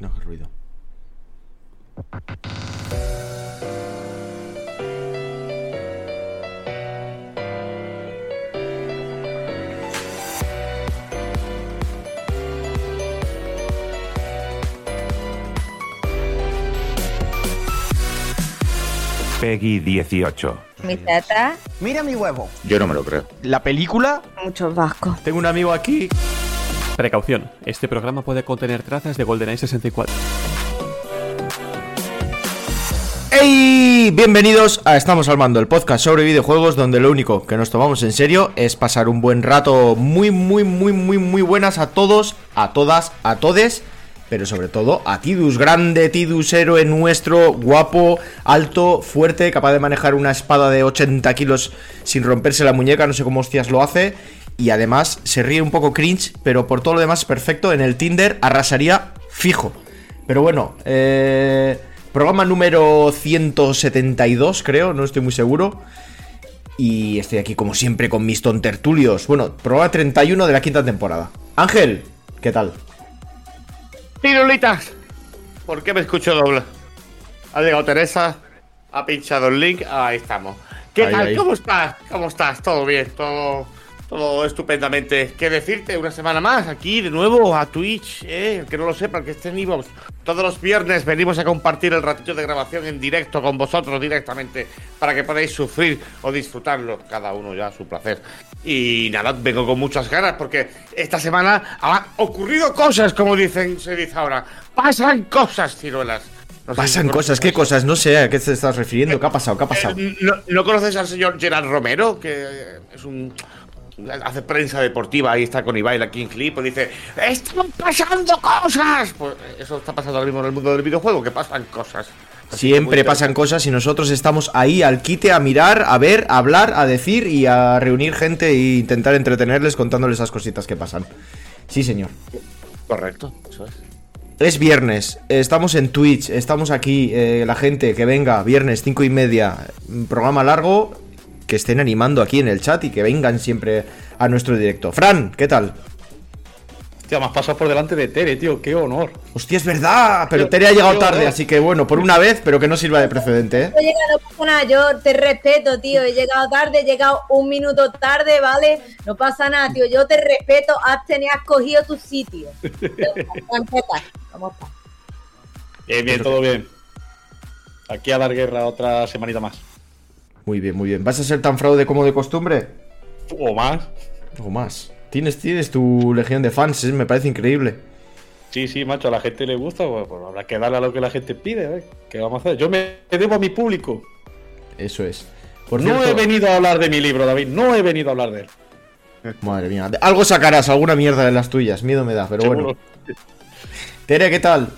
No hagas ruido. Peggy 18. Mi teta, Mira mi huevo. Yo no me lo creo. La película. muchos vascos. Tengo un amigo aquí. Precaución, este programa puede contener trazas de GoldenEye 64. ¡Hey! Bienvenidos a Estamos Armando, el podcast sobre videojuegos donde lo único que nos tomamos en serio es pasar un buen rato muy, muy, muy, muy, muy buenas a todos, a todas, a todes, pero sobre todo a Tidus, grande Tidus, héroe nuestro, guapo, alto, fuerte, capaz de manejar una espada de 80 kilos sin romperse la muñeca, no sé cómo hostias lo hace, y además se ríe un poco cringe, pero por todo lo demás es perfecto, en el Tinder arrasaría fijo. Pero bueno, eh, programa número 172 creo, no estoy muy seguro. Y estoy aquí como siempre con mis tontertulios. Bueno, programa 31 de la quinta temporada. Ángel, ¿qué tal? Pirulitas, ¿por qué me escucho doble? Ha llegado Teresa, ha pinchado el link, ahí estamos. ¿Qué Ahí, tal? ahí. ¿Cómo estás? ¿Cómo estás? ¿Todo bien? ¿Todo, todo estupendamente? ¿Qué decirte? Una semana más aquí de nuevo a Twitch, ¿eh? El que no lo sepa, el que esté en iVoox. Todos los viernes venimos a compartir el ratito de grabación en directo con vosotros directamente para que podáis sufrir o disfrutarlo, cada uno ya a su placer. Y nada, vengo con muchas ganas porque esta semana han ocurrido cosas, como dicen, se dice ahora. Pasan cosas, ciruelas. No sé si Pasan cosas, ¿qué cosas? No sé a qué te estás refiriendo. ¿Qué ha pasado? ¿Qué ha pasado? Eh, ¿no, no conoces al señor Gerard Romero? Que es un. Hace prensa deportiva, ahí está con Ibai, la King Clip, y dice: ¡Están pasando cosas! Pues eso está pasando ahora mismo en el mundo del videojuego, que pasan cosas. Así Siempre pasan cosas y nosotros estamos ahí al quite a mirar, a ver, a hablar, a decir y a reunir gente e intentar entretenerles contándoles esas cositas que pasan. Sí, señor. Correcto, eso es. Es viernes, estamos en Twitch, estamos aquí, eh, la gente que venga, viernes cinco y media, programa largo, que estén animando aquí en el chat y que vengan siempre a nuestro directo. Fran, ¿qué tal? Hostia, me has pasado por delante de Tere, tío, qué honor. Hostia, es verdad, pero Tere ha llegado tarde, así que bueno, por una vez, pero que no sirva de precedente, ¿eh? He llegado, no pasa nada, yo te respeto, tío. He llegado tarde, he llegado un minuto tarde, ¿vale? No pasa nada, tío. Yo te respeto, has tenido, has cogido tu sitio. Empezar. ¿Cómo estás? Bien, bien, todo bien. Aquí a dar guerra otra semanita más. Muy bien, muy bien. ¿Vas a ser tan fraude como de costumbre? O más. O más. Tienes, tienes tu legión de fans, ¿eh? me parece increíble. Sí, sí, macho, a la gente le gusta, pues, pues habrá que darle a lo que la gente pide, ¿eh? ¿Qué vamos a hacer? Yo me debo a mi público. Eso es. Por no cierto, he venido a hablar de mi libro, David, no he venido a hablar de él. Madre mía, algo sacarás, alguna mierda de las tuyas, miedo me da, pero bueno. Tere, ¿qué tal?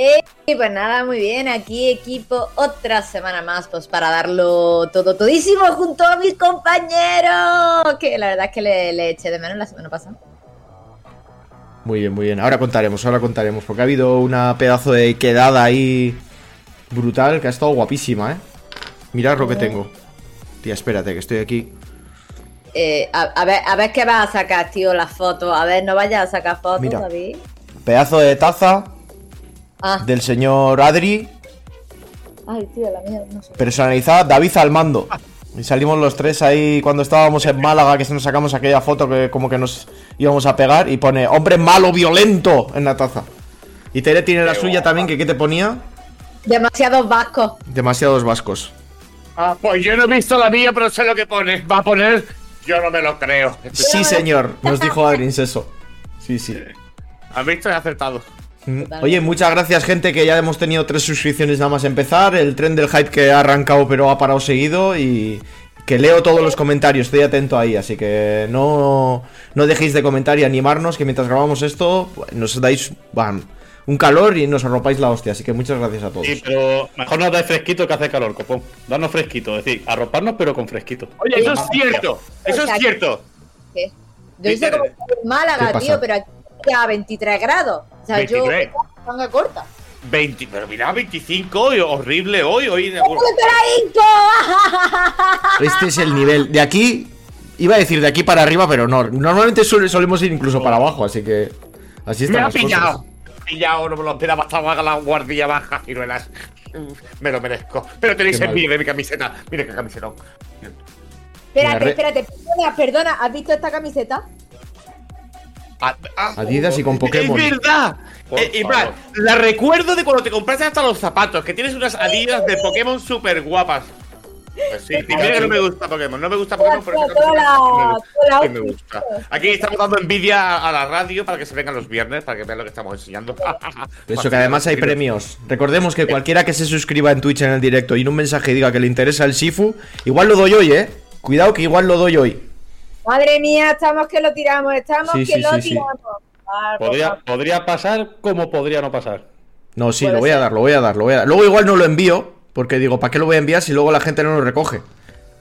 Eh, pues nada, muy bien. Aquí equipo otra semana más, pues para darlo todo, todísimo junto a mis compañeros. Que la verdad es que le, le eché de menos la semana pasada. Muy bien, muy bien. Ahora contaremos, ahora contaremos, porque ha habido una pedazo de quedada ahí brutal que ha estado guapísima, ¿eh? Mirad lo que tengo. Tía, espérate, que estoy aquí. Eh, a, a ver, a ver qué vas a sacar, tío, las fotos. A ver, no vayas a sacar fotos, Mira. David. Pedazo de taza Ah, del señor Adri, ay, tío, la mía, no sé. personalizada David al mando. Y salimos los tres ahí cuando estábamos en Málaga, que se nos sacamos aquella foto que como que nos íbamos a pegar y pone hombre malo violento en la taza. Y Tere tiene la suya también, que ¿qué te ponía? Demasiados vascos. Demasiados vascos. Ah, pues yo no he visto la mía, pero sé lo que pone. Va a poner. Yo no me lo creo. Sí, señor, nos dijo Adrins eso. Sí, sí. ¿Has visto? He acertado. Mm. Oye, muchas gracias, gente, que ya hemos tenido tres suscripciones nada más empezar. El tren del hype que ha arrancado, pero ha parado seguido. Y que leo todos los comentarios, estoy atento ahí. Así que no, no dejéis de comentar y animarnos, que mientras grabamos esto, pues, nos dais bam, un calor y nos arropáis la hostia. Así que muchas gracias a todos. Sí, pero mejor nos dais fresquito que hace calor, copón. Danos fresquito, es decir, arroparnos pero con fresquito. Oye, eso es cierto. Eso es cierto. ¿Qué? Yo hice como en ¿Qué Málaga, tío, pero aquí ya 23 grados. O sea, 23. yo manga corta. 20, pero mira, 25 hoy, horrible hoy. hoy Este es el nivel. De aquí, iba a decir de aquí para arriba, pero no. Normalmente suele- solemos ir incluso para abajo, así que. Así me están ha las cosas. pillado. pillado, no me lo esperaba, estaba a la guardia baja, ciruelas. Me lo merezco. Pero tenéis Qué de mi camiseta. Mira qué camiseta. Espérate, espérate, perdona, perdona, ¿has visto esta camiseta? Ah, ah, Adidas y con Pokémon. Es verdad. Eh, y favor. la recuerdo de cuando te compraste hasta los zapatos, que tienes unas Adidas de Pokémon súper guapas. Pues sí, y mira que no me gusta Pokémon, no me gusta Pokémon, pero sí me gusta. Aquí estamos dando envidia a la radio para que se vengan los viernes, para que vean lo que estamos enseñando. Eso que además hay premios. Recordemos que cualquiera que se suscriba en Twitch en el directo y en un mensaje diga que le interesa el Sifu, igual lo doy hoy, eh. Cuidado que igual lo doy hoy. Madre mía, estamos que lo tiramos, estamos Sí, que sí, lo sí, tiramos. Ah, Podría, podría pasar como podría no pasar. No, sí, lo voy a dar, lo voy a dar, lo voy a dar. Luego igual no lo envío, porque digo, ¿para qué lo voy a enviar si luego la gente no lo recoge?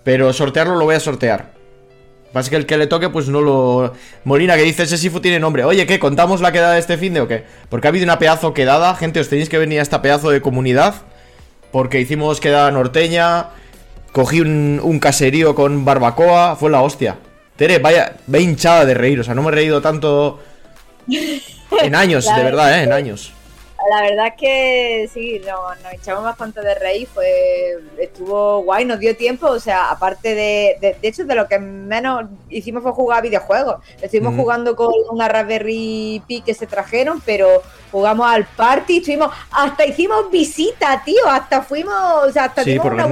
Pero sortearlo lo voy a sortear. Pasa que el que le toque, pues no lo. Molina, que dice ese Sifu tiene nombre. Oye, ¿qué? ¿Contamos la quedada de este fin de o qué? Porque ha habido una pedazo quedada. Gente, os tenéis que venir a esta pedazo de comunidad. Porque hicimos quedada norteña. Cogí un, un caserío con barbacoa. Fue la hostia. Tere, vaya, ve hinchada de reír. O sea, no me he reído tanto. En años, de verdad, ¿eh? En años. La verdad es que sí, no- nos echamos bastante de reír, fue, estuvo guay, nos dio tiempo, o sea, aparte de, de, de hecho de lo que menos hicimos fue jugar videojuegos, estuvimos jugando con una Raspberry Pi que se trajeron, pero jugamos al party, estuvimos, hasta hicimos visita, tío, hasta fuimos, o sea, hasta Sí, por una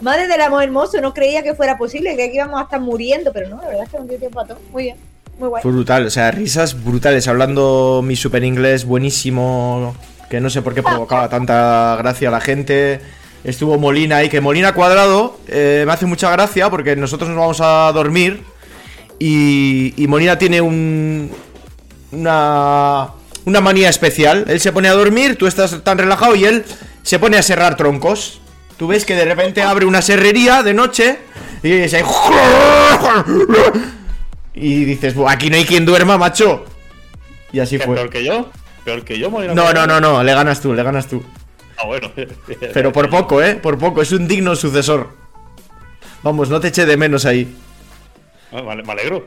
Madre del amor hermoso, no creía que fuera posible, creía que íbamos a estar muriendo, pero no, la verdad es que nos dio tiempo a todo, muy bien, muy guay. Brutal, o sea, risas brutales, hablando mi super inglés buenísimo, que no sé por qué provocaba tanta gracia a la gente. Estuvo Molina ahí, que Molina Cuadrado eh, me hace mucha gracia porque nosotros nos vamos a dormir y, y Molina tiene un, una, una manía especial. Él se pone a dormir, tú estás tan relajado y él se pone a serrar troncos. Tú ves que de repente abre una serrería de noche y dice... Y dices, "Buah, aquí no hay quien duerma, macho. Y así ¿Qué, fue. ¿Peor que yo? ¿Peor que yo? No, no, no, no, le ganas tú, le ganas tú. Ah, bueno. Pero por poco, ¿eh? Por poco, es un digno sucesor. Vamos, no te eché de menos ahí. Ah, me alegro.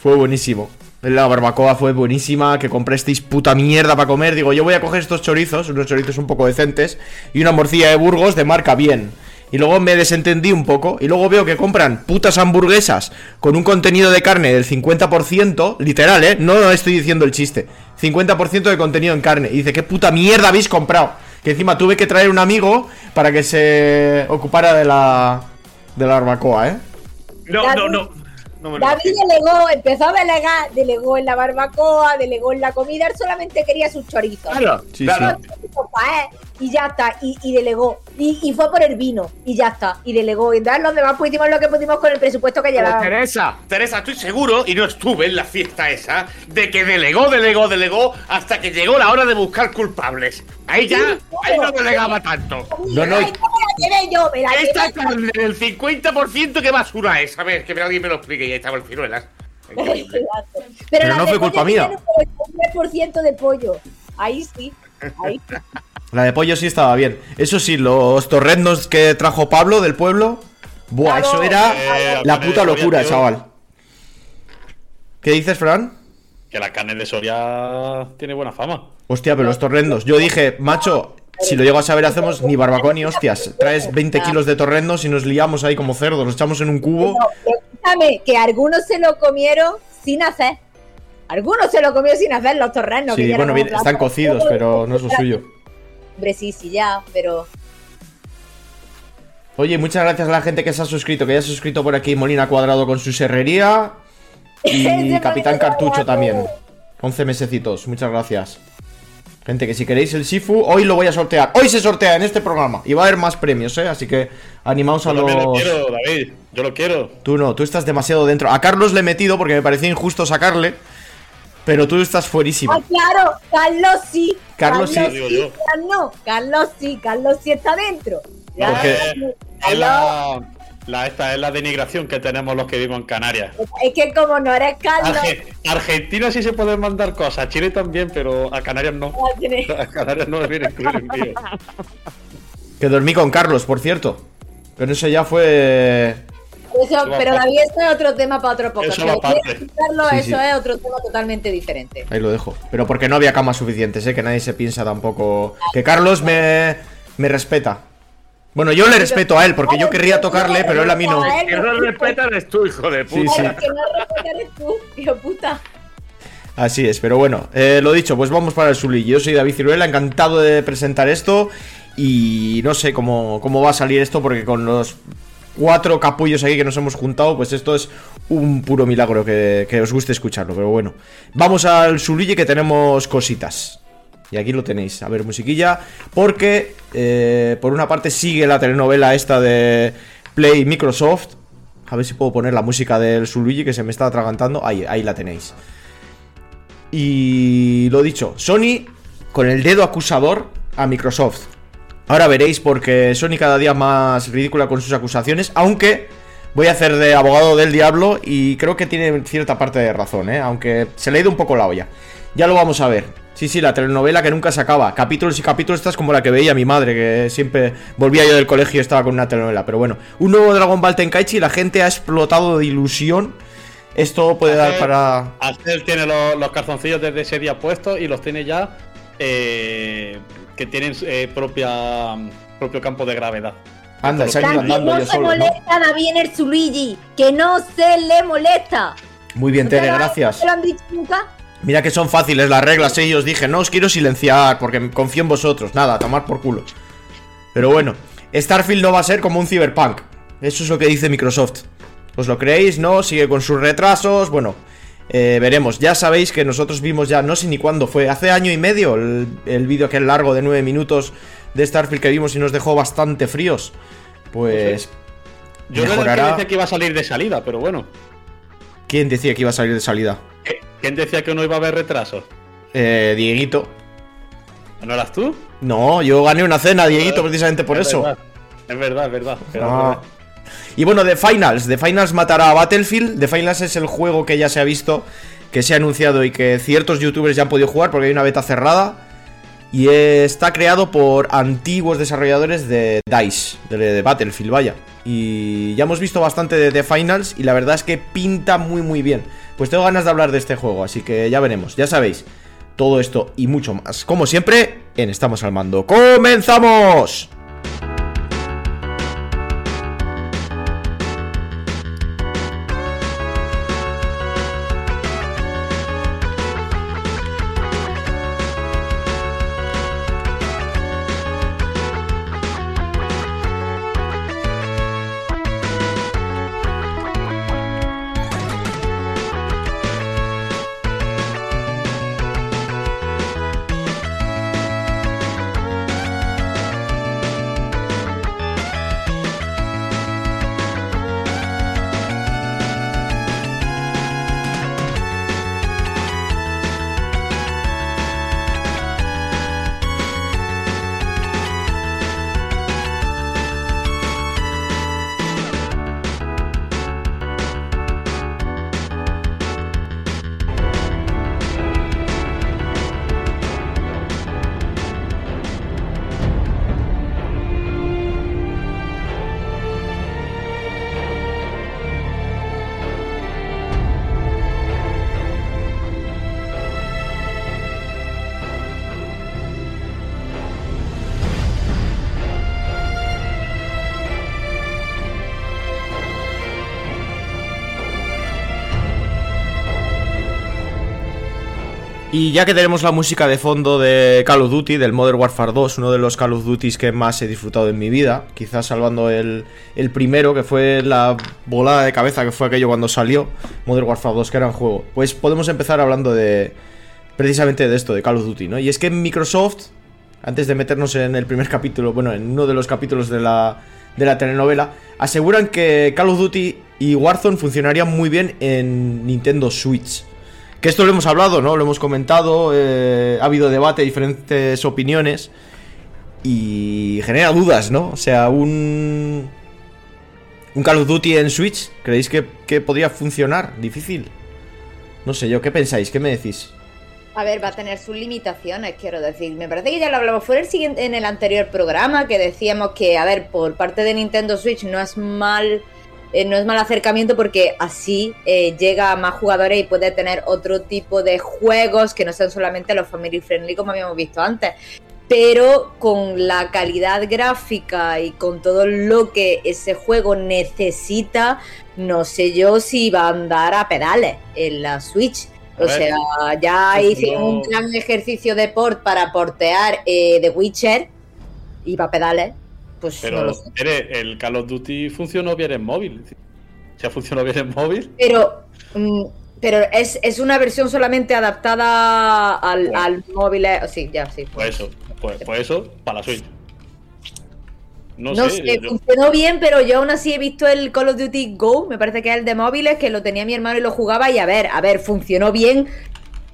Fue buenísimo. La barbacoa fue buenísima, que comprasteis puta mierda para comer. Digo, yo voy a coger estos chorizos, unos chorizos un poco decentes, y una morcilla de Burgos de marca bien. Y luego me desentendí un poco, y luego veo que compran putas hamburguesas con un contenido de carne del 50%, literal, ¿eh? No estoy diciendo el chiste. 50% de contenido en carne. Y dice, ¿qué puta mierda habéis comprado? Que encima tuve que traer un amigo para que se ocupara de la, de la barbacoa, ¿eh? No, no, no. No me lo David imagino. delegó, empezó a delegar, delegó en la barbacoa, delegó en la comida, él solamente quería sus chorizos. Claro, Sí, claro. Y ya está, y, y delegó. Y, y fue por el vino, y ya está, y delegó. Y entonces los demás hicimos lo que pudimos con el presupuesto que Pero llevábamos. Teresa, Teresa, estoy seguro, y no estuve en la fiesta esa, de que delegó, delegó, delegó, hasta que llegó la hora de buscar culpables. Ahí ya, ahí no delegaba tanto. No, no, Ay, ¿cómo la llevé yo? Me la Esta llevé carne del 50%, ¿qué basura es? A ver, que alguien me lo explique, y ahí estaba el ciruelas. Pero las no fue culpa mía. un 3% de pollo. Ahí sí. Ahí sí. La de pollo sí estaba bien. Eso sí, los torrendos que trajo Pablo del pueblo. Buah, eso era Eh, la puta Soria, locura, tío. chaval. ¿Qué dices, Fran? Que la carne de Soria tiene buena fama. Hostia, pero los torrendos. Yo dije, macho, si lo llego a saber, hacemos ni barbacoa ni hostias. Traes 20 kilos de torrendos y nos liamos ahí como cerdos. Los echamos en un cubo. Escúchame, que algunos se lo comieron sin hacer. Algunos se lo comieron sin hacer los torrenos. que Sí, bueno, bien, están cocidos, pero no es lo suyo. Hombre, sí, sí, ya, pero. Oye, muchas gracias a la gente que se ha suscrito, que ya se ha suscrito por aquí Molina Cuadrado con su serrería. Y Capitán Cartucho también. 11 mesecitos, muchas gracias. Gente, que si queréis el Sifu, hoy lo voy a sortear. Hoy se sortea en este programa. Y va a haber más premios, ¿eh? Así que animaos a Yo también lo los... quiero, David. Yo lo quiero. Tú no, tú estás demasiado dentro. A Carlos le he metido porque me parecía injusto sacarle. Pero tú estás Ah, fuerísima. claro, Carlos sí. Carlos sí. Digo yo. Carlos no, Carlos sí, Carlos sí está dentro. Ya, Porque- Es Carlos, la, la- esta es la denigración que tenemos los que vivimos en Canarias. es que como no eres Carlos, Arge- Argentina sí se pueden mandar cosas, Chile también, pero a Canarias no. a Canarias no incluir envío. Que dormí con Carlos, por cierto. Pero eso ya fue... Eso, pero. David, eso es otro tema para otro poco. Eso Sí, eso sí. es otro tema totalmente diferente. Ahí lo dejo. Pero porque no había camas suficientes, ¿eh? Que nadie se piensa tampoco... Que Carlos me, me respeta. Bueno, yo le respeto a él, porque yo querría tocarle, pero él a mí no. A él Que no respetan es tú, hijo de puta. sí. El que no respeta eres tú, hijo puta. Así es, pero bueno, eh, lo dicho, pues vamos para el Sully. Yo soy David Ciruela, encantado de presentar esto. Y no sé cómo, cómo va a salir esto, porque con los cuatro capullos aquí que nos hemos juntado, pues esto es un puro milagro que, que os guste escucharlo. Pero bueno, vamos al Sully que tenemos cositas. Y aquí lo tenéis, a ver, musiquilla. Porque, eh, por una parte, sigue la telenovela esta de Play Microsoft. A ver si puedo poner la música del Suluigi que se me está atragantando. Ahí, ahí la tenéis. Y lo dicho, Sony con el dedo acusador a Microsoft. Ahora veréis porque Sony cada día más ridícula con sus acusaciones, aunque voy a hacer de abogado del diablo y creo que tiene cierta parte de razón, ¿eh? aunque se le ha ido un poco la olla. Ya lo vamos a ver. Sí, sí, la telenovela que nunca se acaba. Capítulos y capítulos, esta es como la que veía mi madre, que siempre volvía yo del colegio y estaba con una telenovela. Pero bueno, un nuevo Dragon Ball Tenkaichi, la gente ha explotado de ilusión. Esto puede dar para... Axel tiene los, los calzoncillos desde ese día puestos y los tiene ya eh, que tienen eh, propia propio campo de gravedad. Anda, se han ido andando no se solo, ¿no? molesta David Luigi, que no se le molesta. Muy bien, ¿No te Tere, gracias. ¿No te lo han dicho nunca? Mira que son fáciles las reglas, ¿eh? Y os dije, no os quiero silenciar porque confío en vosotros. Nada, a tomar por culo. Pero bueno, Starfield no va a ser como un Cyberpunk. Eso es lo que dice Microsoft. ¿Os lo creéis? ¿No? Sigue con sus retrasos. Bueno, eh, veremos. Ya sabéis que nosotros vimos ya, no sé ni cuándo fue, hace año y medio, el, el vídeo aquel largo de 9 minutos de Starfield que vimos y nos dejó bastante fríos. Pues... Yo no mejorará. decía que iba a salir de salida, pero bueno. ¿Quién decía que iba a salir de salida? ¿Quién decía que no iba a haber retrasos? Eh, Dieguito. ¿No eras tú? No, yo gané una cena, Dieguito, precisamente por Es eso. verdad, Es verdad, es verdad. Pero Ah. Y bueno, The Finals. The Finals matará a Battlefield. The Finals es el juego que ya se ha visto, que se ha anunciado y que ciertos youtubers ya han podido jugar porque hay una beta cerrada. Y está creado por antiguos desarrolladores de DICE, de, Battlefield, vaya. Y ya hemos visto bastante de The Finals y la verdad es que pinta muy muy bien. Pues tengo ganas de hablar de este juego, así que ya veremos. Ya sabéis, todo esto y mucho más. Como siempre, en Estamos al Mando. ¡Comenzamos! Y ya que tenemos la música de fondo de Call of Duty, del Modern Warfare 2, uno de los Call of Duties que más he disfrutado en mi vida, quizás salvando el, el primero, que fue la volada de cabeza que fue aquello cuando salió, Modern Warfare 2, que era un juego, pues podemos empezar hablando de precisamente de esto, de Call of Duty, ¿no? Y es que Microsoft, antes de meternos en el primer capítulo, bueno, en uno de los capítulos de la, de la telenovela, aseguran que Call of Duty y Warzone funcionarían muy bien en Nintendo Switch. Que esto lo hemos hablado, ¿no? Lo hemos comentado, eh, ha habido debate, diferentes opiniones y genera dudas, ¿no? O sea, un... Un Call of Duty en Switch, ¿creéis que, que podría funcionar? Difícil. No sé yo, ¿qué pensáis? ¿Qué me decís? A ver, va a tener sus limitaciones, quiero decir. Me parece que ya lo hablamos. Fue el siguiente, en el anterior programa que decíamos que, a ver, por parte de Nintendo Switch no es mal eh, no es mal acercamiento porque así eh, llega a más jugadores y puede tener otro tipo de juegos que no sean solamente los family friendly como habíamos visto antes. Pero con la calidad gráfica y con todo lo que ese juego necesita, no sé yo si va a andar a pedales en la Switch. A O ver, sea, ya no- un gran ejercicio de port para portear eh, The Witcher y para pedales. Pues no Pero lo sé. mire, el Call of Duty funcionó bien en móvil. Si ha funcionado bien en móvil, Pero, mm, pero es, es una versión solamente adaptada al, Bueno. al móvil. eh, Sí, ya, sí. pues eso, pues, pues eso, para la Switch. No, No, sé, sé, yo- funcionó bien, pero yo aún así he visto el Call of Duty Go, me parece que es el de móviles, que lo tenía mi hermano y lo jugaba y a ver, a ver, funcionó bien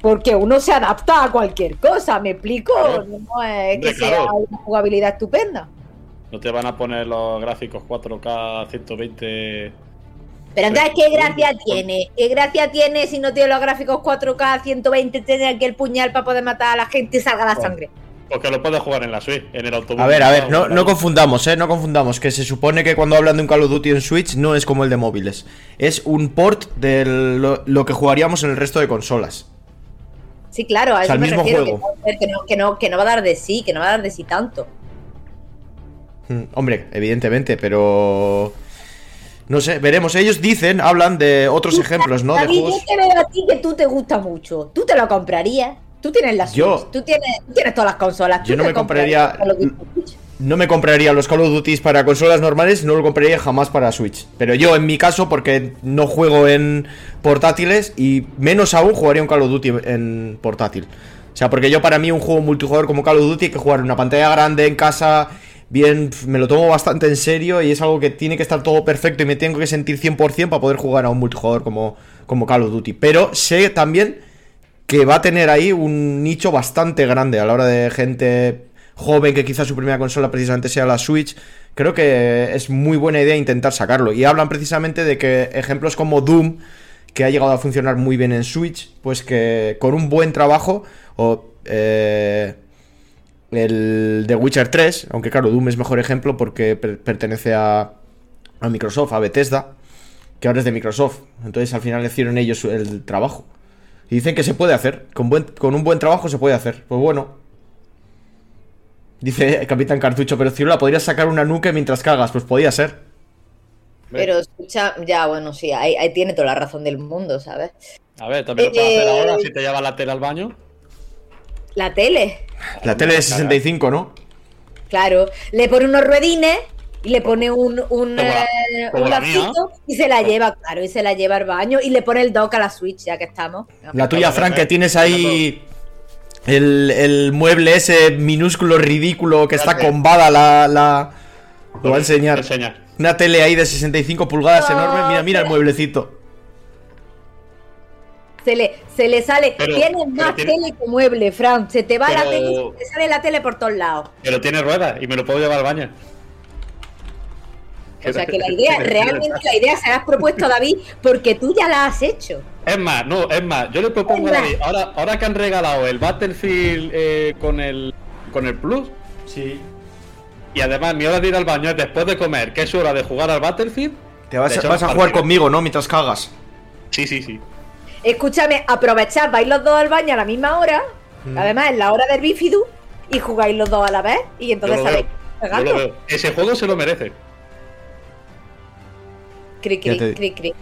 porque uno se adapta a cualquier cosa, ¿me explico? Claro. No es que Hombre, sea claro. una jugabilidad estupenda. No te van a poner los gráficos 4K 120. Pero entonces, ¿qué gracia tiene? ¿Qué gracia tiene si no tiene los gráficos 4K 120, tener aquí el puñal para poder matar a la gente y salga la Bueno. sangre? Porque lo puedes jugar en la Switch, en el autobús. A ver, a ver, no, no confundamos, eh, no confundamos, que se supone que cuando hablan de un Call of Duty en Switch no es como el de móviles. Es un port de lo, lo que jugaríamos en el resto de consolas. Sí, claro, a O sea, eso el me mismo refiero, que juego. no, que, no, que, no, que no va a dar de sí, que no va a dar de sí tanto. Mm, Hombre, evidentemente, pero... No sé, veremos. Ellos dicen, hablan de otros ejemplos, ¿no? De David, juegos... yo te veo a ti que tú te gusta mucho. Tú te lo comprarías. Tú tienes la Switch. Yo- Tú, tienes, tú tienes todas las consolas. Yo no me compraría-. No me compraría los Call of Duty para consolas normales, no lo compraría jamás para Switch. Pero yo, en mi caso, porque no juego en portátiles y menos aún jugaría un Call of Duty en portátil. O sea, porque yo para mí un juego multijugador como Call of Duty hay que jugar en una pantalla grande, en casa, bien, me lo tomo bastante en serio y es algo que tiene que estar todo perfecto y me tengo que sentir 100% para poder jugar a un multijugador como, como Call of Duty. Pero sé también que va a tener ahí un nicho bastante grande a la hora de gente joven que quizás su primera consola precisamente sea la Switch. Creo que es muy buena idea intentar sacarlo. Y hablan precisamente de que ejemplos como Doom, que ha llegado a funcionar muy bien en Switch, pues que con un buen trabajo, o eh, el The Witcher 3, aunque claro, Doom es mejor ejemplo porque per- pertenece a, a Microsoft, a Bethesda, que ahora es de Microsoft. Entonces al final hicieron ellos el trabajo. Y dicen que se puede hacer. Con, buen, con un buen trabajo se puede hacer. Pues bueno. Dice Capitán Cartucho, pero Cirula, podrías sacar una nuke mientras cagas. Pues podía ser. Pero escucha, ya, bueno, sí, ahí, ahí tiene toda la razón del mundo, ¿sabes? A ver, también lo puedes hacer Eh, ahora si te llevas la tela al baño. La tele, La tele de 65, ¿no? claro. Le pone unos ruedines y le pone un, un, Como la- eh, como un lacito y se la lleva, claro, y se la lleva al baño y le pone el dock a la Switch, ya que estamos. La tuya, Frank, que tienes ahí el, el mueble ese minúsculo, ridículo, que está combada la... la... Lo va a enseñar. Enseña. Una tele ahí de 65 pulgadas enorme. Mira, mira el mueblecito. Se le, se le sale. Pero- Tienes más tiene- tele que mueble, Fran. Se te va la Pero- tele, se te sale la tele por todos lados. Pero tiene ruedas y me lo puedo llevar al baño. O sea que la idea, realmente la idea se la has propuesto a David porque tú ya la has hecho. Es más, no, es más, yo le propongo a. David, ahora, ahora que han regalado el Battlefield eh, con el con el Plus, Sí. y además mi hora de ir al baño es después de comer, que es hora de jugar al Battlefield. Te vas, a- echamos vas a jugar conmigo, ¿no? Mientras cagas. Sí, sí, sí. Escúchame, aprovechad, vais los dos al baño a la misma hora. Mm. Además, en la hora del bifidu. Y jugáis los dos a la vez. Y entonces sabéis. Ese juego se lo merece. Cri, cri, te- cri, cri.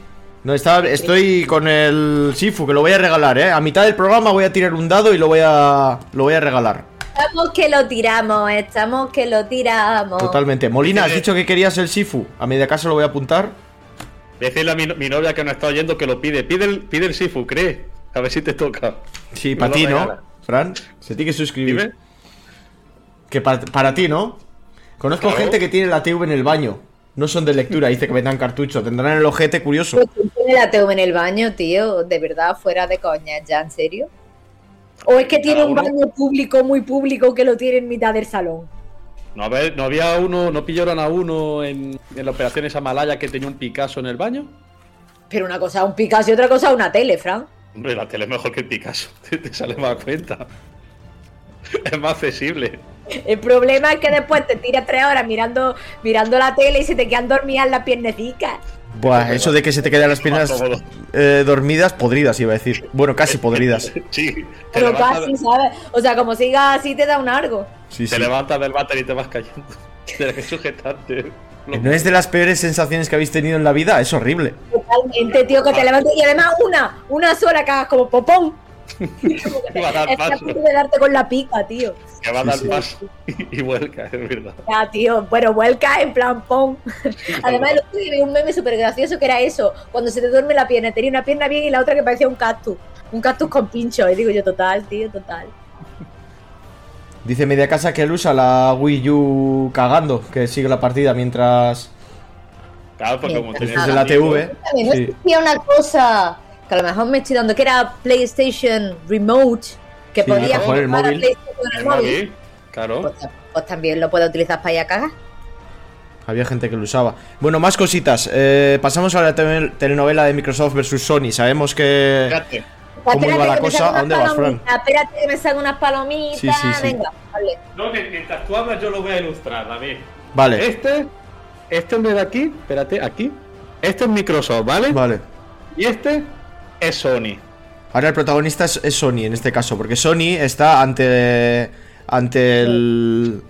No, está, estoy con el Sifu, que lo voy a regalar, ¿eh? A mitad del programa voy a tirar un dado y lo voy a, lo voy a regalar. Estamos que lo tiramos, estamos que lo tiramos. Totalmente. Molina, has dicho que querías el Sifu. A media casa lo voy a apuntar. Decirle a mi, mi novia que no está oyendo que lo pide. Pide el, pide el Sifu, cree. A ver si te toca. Sí, para ti, ¿no? Fran, se tiene que suscribir. Dime. Que pa- para ti, ¿no? Conozco Claro. gente que tiene la TV en el baño. No son de lectura, dice que vendan cartucho. Tendrán el ojete curioso. Pero ¿quién tiene la TV en el baño, tío? De verdad, fuera de coña, ¿ya? ¿En serio? ¿O es que tiene un baño público, muy público, que lo tiene en mitad del salón? No, a ver, ¿no había uno, no pillaron a uno en, en la operación esa malaya que tenía un Picasso en el baño? Pero una cosa es un Picasso y otra cosa es una tele, Fran. Hombre, la tele es mejor que el Picasso. Te, te sale más a cuenta. Es más accesible. El problema es que después te tiras tres horas mirando, mirando la tele y se te quedan dormidas las piernecitas. Buah, eso de que se te quedan las piernas eh, dormidas, podridas, iba a decir. Bueno, casi podridas. Sí. Pero casi, ¿sabes? O sea, como sigas así te da un algo. Sí, te sí. levantas del váter y te vas cayendo. Tienes que sujetarte. ¿No es de las peores sensaciones que habéis tenido en la vida? Es horrible. Totalmente, tío, que te levantes. Y además una, una sola que hagas como popón. Va a dar paso. punto de darte con la pica, tío. Que va a dar sí. paso y vuelca, es verdad. Ya, tío, bueno, vuelca en plan pom. Además, el otro día vi un meme súper gracioso que era eso, cuando se te duerme la pierna, tenía una pierna bien y la otra que parecía un cactus. Un cactus con pincho. Y digo yo, total, tío, total. Dice media casa que él usa la Wii U cagando, que sigue la partida mientras. Claro, porque como Desde la TV. También no Sí. una cosa que a lo mejor me estoy dando, que era PlayStation Remote, que Sí, podía para jugar el móvil. PlayStation en el móvil. móvil, claro. Pues, pues también lo puedo utilizar para ir a cagar. Había gente que lo usaba. Bueno, más cositas. Eh, pasamos a la te- telenovela de Microsoft versus Sony. Sabemos que. ¿Cómo Espérate iba la cosa? ¿A dónde vas, Fran? Espérate que me salgan unas palomitas. Sí, sí, sí. Venga, vale. No, que mientras tú hablas yo lo voy a ilustrar, David. Vale, Este, este hombre de aquí, espérate, aquí. Este es Microsoft, ¿vale? vale. Y este es Sony. Ahora el protagonista es, es Sony en este caso, porque Sony está ante. ante el.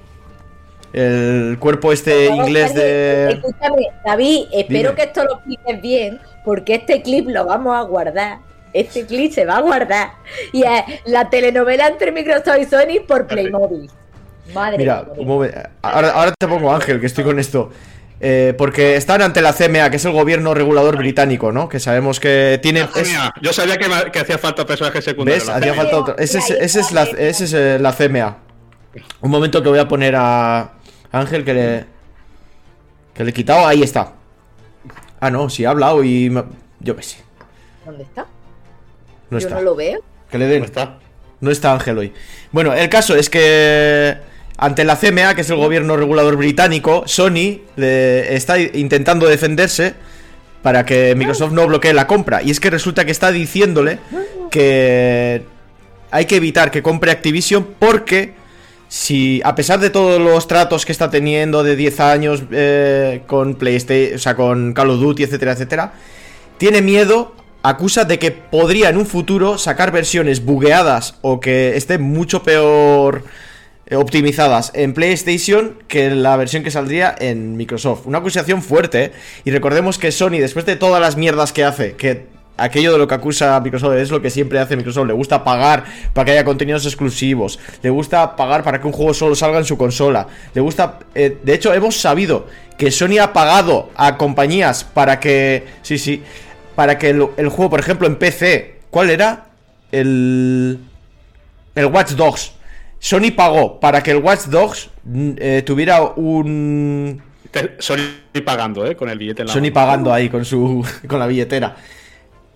el cuerpo este inglés David, de. Escúchame, David, espero Dime. que esto lo expliques bien, porque este clip lo vamos a guardar. Este clip se va a guardar. Y es la telenovela entre Microsoft y Sony por Playmobil. Madre Mira, mía. un momen- ahora, ahora te pongo Ángel, que estoy con esto. Eh, porque están ante la CMA, que es el gobierno regulador británico, ¿no? Que sabemos que tiene. es- yo sabía que, me- que hacía falta personajes secundarios. ¿Ves? Hacía falta otro. Ese es, ese es la, ese es eh, la CMA. Un momento que voy a poner a Ángel que le. Que le he quitado. Ahí está. Ah, no, sí ha hablado y. me- Yo qué sé. ¿Dónde está? No Yo está. no lo veo. Que le den. ¿Cómo está? No está Ángel hoy. Bueno, el caso es que ante la CMA, que es el gobierno regulador británico, Sony está intentando defenderse para que Microsoft no bloquee la compra. Y es que resulta que está diciéndole que hay que evitar que compre Activision porque si, a pesar de todos los tratos que está teniendo de 10 años eh, con PlayStation, o sea, con Call of Duty, etcétera, etcétera, tiene miedo, acusa de que podría en un futuro sacar versiones bugueadas o que estén mucho peor optimizadas en PlayStation que la versión que saldría en Microsoft. Una acusación fuerte, ¿eh? Y recordemos que Sony, después de todas las mierdas que hace, que aquello de lo que acusa Microsoft es lo que siempre hace Microsoft, le gusta pagar para que haya contenidos exclusivos, le gusta pagar para que un juego solo salga en su consola, le gusta... eh, de hecho, hemos sabido que Sony ha pagado a compañías para que... Sí, sí, para que el, el juego, por ejemplo, en PC, ¿cuál era? El... El Watch Dogs. Sony pagó para que el Watch Dogs mm, eh, tuviera un... Sony pagando, ¿eh? Con el billete en la Sony mano. pagando ahí con su con la billetera.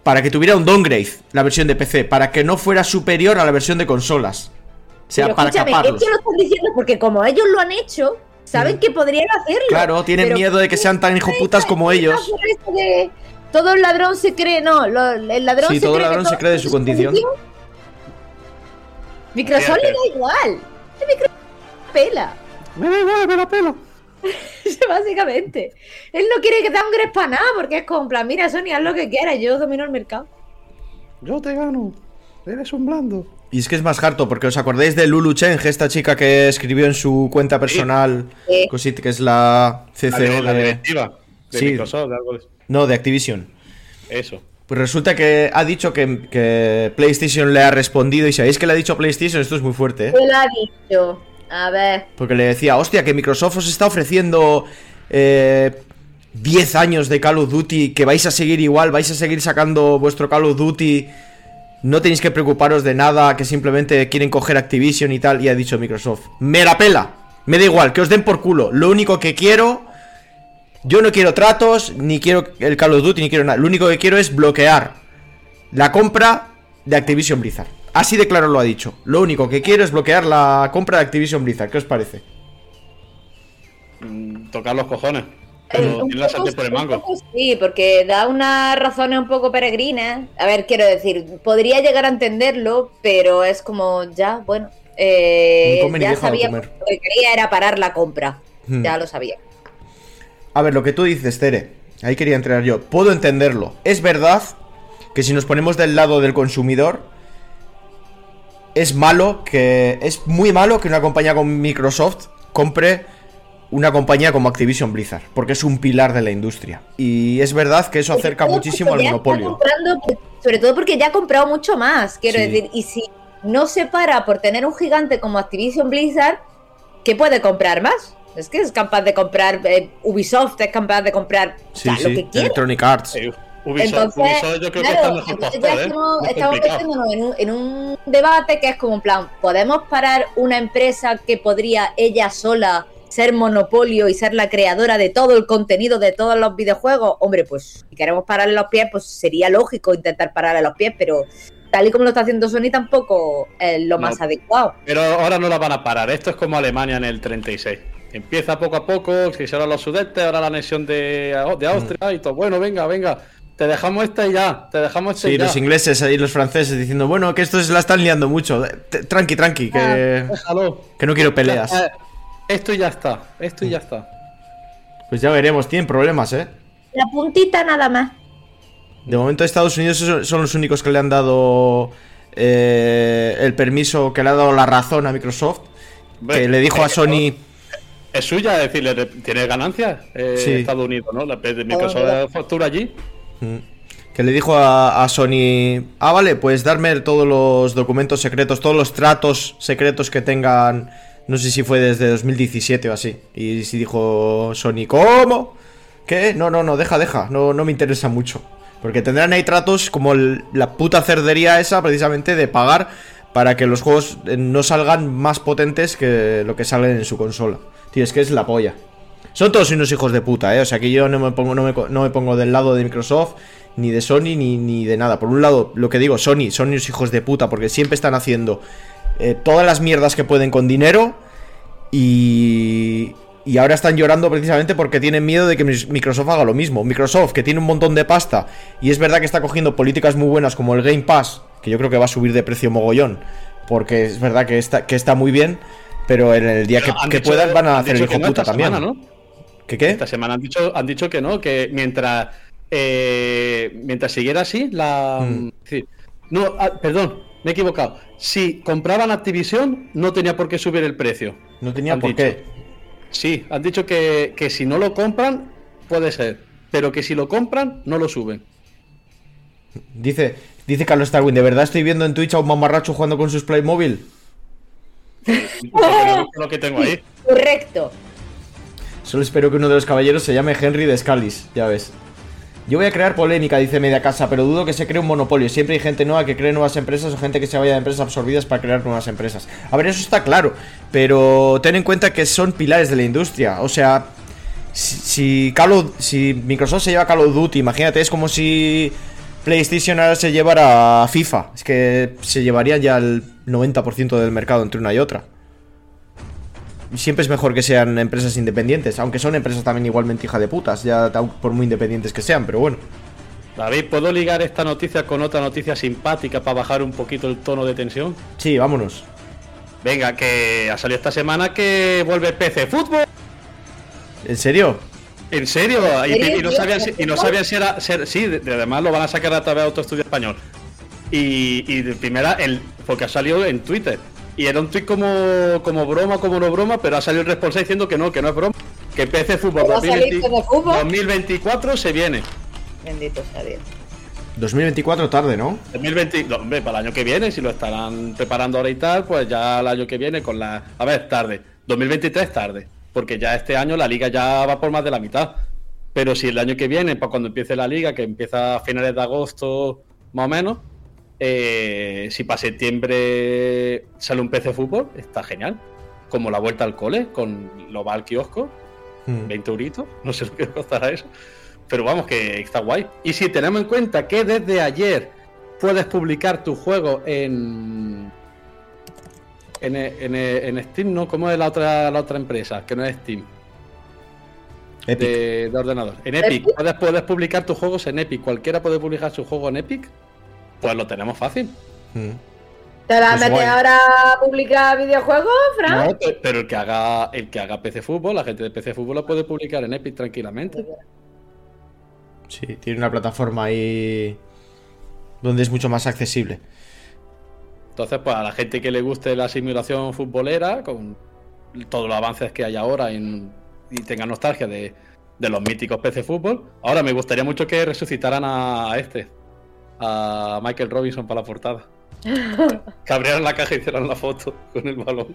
Para que tuviera un downgrade la versión de PC, para que no fuera superior a la versión de consolas. O sea, Pero para escúchame, caparlos. lo están diciendo porque como ellos lo han hecho, saben que podrían hacerlo. Claro, tienen Pero- miedo de que sean tan hijoputas como ellos. Eso de Todo el ladrón se cree, no, lo- el ladrón Sí, se todo cree ladrón que se cree de su condición. Microsoft le da igual. El Microsoft pela. Me da igual, me la pelo. Básicamente. Él no quiere que downgrade para nada porque es como, plan, mira, Sony, haz lo que quieras, yo domino el mercado. Yo te gano. Eres un blando. Y es que es más harto, porque os acordáis de Lulu Cheng, esta chica que escribió en su cuenta personal, Sí. cosit- que es la La, CCO de- la directiva de Sí. Microsoft, de algo de No, de Activision. eso. Pues resulta que ha dicho que, que PlayStation le ha respondido, y sabéis que le ha dicho PlayStation, esto es muy fuerte, ¿eh? ¿Qué le ha dicho? A ver. Porque le decía, hostia, que Microsoft os está ofreciendo eh, 10 años de Call of Duty, que vais a seguir igual, vais a seguir sacando vuestro Call of Duty, no tenéis que preocuparos de nada, que simplemente quieren coger Activision y tal, y ha dicho Microsoft, me la pela, me da igual, que os den por culo, lo único que quiero, yo no quiero tratos, ni quiero el Call of Duty, ni quiero nada, lo único que quiero es bloquear la compra de Activision Blizzard. Así de claro lo ha dicho. Lo único que quiero es bloquear la compra de Activision Blizzard. ¿Qué os parece? Mm, Tocar los cojones. Eh, Pero un tiene la poco por el sí, un mango. poco Sí, porque da unas razones un poco peregrinas. A ver, quiero decir, podría llegar a entenderlo, pero es como, ya, bueno, eh, ya sabía comer. que lo que quería era parar la compra. Hmm. Ya lo sabía. A ver, lo que tú dices, Tere, ahí quería entrar yo. Puedo entenderlo. Es verdad que si nos ponemos del lado del consumidor, es malo que. Es muy malo que una compañía como Microsoft compre una compañía como Activision Blizzard, porque es un pilar de la industria. Y es verdad que eso acerca todo muchísimo al monopolio. sobre todo porque ya ha comprado mucho más, quiero Sí. decir. Y si no se para por tener un gigante como Activision Blizzard, ¿qué puede comprar más? Es que es capaz de comprar eh, Ubisoft, es capaz de comprar o Sí, sea, sí, lo que quiera. Electronic Arts. Eh, Ubisoft, Entonces, Ubisoft yo creo que claro, está mejor ya ¿eh? estamos, estamos metiéndonos en un, en un debate que es como en plan, ¿podemos parar una empresa que podría ella sola ser monopolio y ser la creadora de todo el contenido de todos los videojuegos? Hombre, pues si queremos pararle los pies, pues sería lógico intentar pararle los pies, pero tal y como lo está haciendo Sony tampoco es lo No. más adecuado. Pero ahora no la van a parar. Esto es como Alemania en el 36. Empieza poco a poco, se hicieron los sudetes, ahora la anexión de, de Austria y todo. Bueno, venga, venga. Te dejamos esta y ya. Te dejamos esta Sí, y ya. los ingleses y los franceses diciendo, bueno, que estos se la están liando mucho. Tranqui, tranqui, que, Déjalo. que no quiero peleas. Eh, Esto y ya está. Esto y ya está. Pues ya veremos, tienen problemas, ¿eh? La puntita nada más. De momento Estados Unidos son los únicos que le han dado eh, el permiso, que le ha dado la razón a Microsoft, que le dijo a eh, Sony... Es suya, es decir, tiene ganancias eh, Sí. Estados Unidos, ¿no? La de Microsoft factura allí. Mm. Que le dijo a, a Sony, ah, vale, pues darme todos los documentos secretos, todos los tratos secretos que tengan, no sé si fue desde 2017 o así. Y si dijo Sony, ¿cómo? ¿Qué? No, no, no, deja, deja, no, no me interesa mucho. Porque tendrán ahí tratos como el- la puta cerdería esa, precisamente, de pagar para que los juegos eh, no salgan más potentes que lo que salen en su consola. Tío, es que es la polla. Son todos unos hijos de puta, ¿eh? O sea que yo no me pongo, no me, no me pongo del lado de Microsoft, ni de Sony, ni, ni de nada. Por un lado, lo que digo, Sony, son unos hijos de puta, porque siempre están haciendo eh, todas las mierdas que pueden con dinero y... Y ahora están llorando precisamente porque tienen miedo de que Microsoft haga lo mismo. Microsoft, que tiene un montón de pasta, y es verdad que está cogiendo políticas muy buenas como el Game Pass, que yo creo que va a subir de precio mogollón, porque es verdad que está, que está muy bien, pero en el día que, que dicho- puedan van a hacer el hijo no puta también. semana, ¿no? ¿Qué qué? Esta semana han dicho, han dicho que no, que mientras eh, mientras siguiera así, la. Mm. no, ah, perdón, me he equivocado. Si compraban Activision, no tenía por qué subir el precio. No tenía por dicho. qué. Sí, han dicho que, que si no lo compran, puede ser. Pero que si lo compran, no lo suben. Dice, dice Carlos Starwin, ¿de verdad estoy viendo en Twitch a un mamarracho jugando con sus Playmobil? Lo que tengo ahí. Correcto. Solo espero que uno de los caballeros se llame Henry de Scalis, ya ves. Yo voy a crear polémica, dice Media Casa, pero dudo que se cree un monopolio. Siempre hay gente nueva que cree nuevas empresas o gente que se vaya de empresas absorbidas para crear nuevas empresas. A ver, eso está claro, pero ten en cuenta que son pilares de la industria. O sea, si, Call of- si Microsoft se lleva Call of Duty, imagínate, es como si PlayStation ahora se llevara a FIFA. Es que se llevaría ya el 90% del mercado entre una y otra. Siempre es mejor que sean empresas independientes, aunque son empresas también igualmente hija de putas, ya por muy independientes que sean, pero bueno. David, ¿puedo ligar esta noticia con otra noticia simpática para bajar un poquito el tono de tensión? Sí, vámonos. Venga, que ha salido esta semana que vuelve PC Fútbol. ¿En serio? ¿En serio? Y, ¿En serio, y no sabían si, y no sabían si era. ser- sí, de- de- además lo van a sacar a través de otro estudio español. Y, y de primera, el, porque ha salido en Twitter. Y era un tweet como, como broma, como no broma, pero ha salido el responsable diciendo que no, que no es broma. Que PC Fútbol ¿Va a salir 2020 PC Fútbol? 2024 se viene. Bendito sea Dios. 2024 tarde, ¿no? 2020, no, hombre, para el año que viene, si lo estarán preparando ahora y tal, pues ya el año que viene con la... A ver, tarde. 2023 tarde, porque ya este año la liga ya va por más de la mitad. Pero si el año que viene, para cuando empiece la liga, que empieza a finales de agosto, más o menos, eh, si para septiembre sale un PC fútbol, está genial. Como la vuelta al cole, con lo va al kiosco, Mm. 20 euritos, no sé lo que costará eso. Pero vamos, que está guay. Y si tenemos en cuenta que desde ayer puedes publicar tu juego en. En, en, en Steam, ¿no? ¿Cómo es la otra, la otra empresa? Que no es Steam, Epic. de, de ordenador. En Epic. Epic. Puedes, puedes publicar tus juegos en Epic. Cualquiera puede publicar su juego en Epic. Pues lo tenemos fácil. Mm. ¿Te vas a Pues meter guay. ahora a publicar videojuegos, Fran? No, pe- pero el que haga el que haga PC Fútbol, la gente de PC Fútbol lo puede publicar en Epic tranquilamente. Sí, tiene una plataforma ahí donde es mucho más accesible. Entonces, pues a la gente que le guste la simulación futbolera, con todos los avances que hay ahora en- y tenga nostalgia de, de los míticos PC Fútbol, ahora me gustaría mucho que resucitaran a, a este, a Michael Robinson para la portada. que abrieran la caja y hicieran la foto con el balón.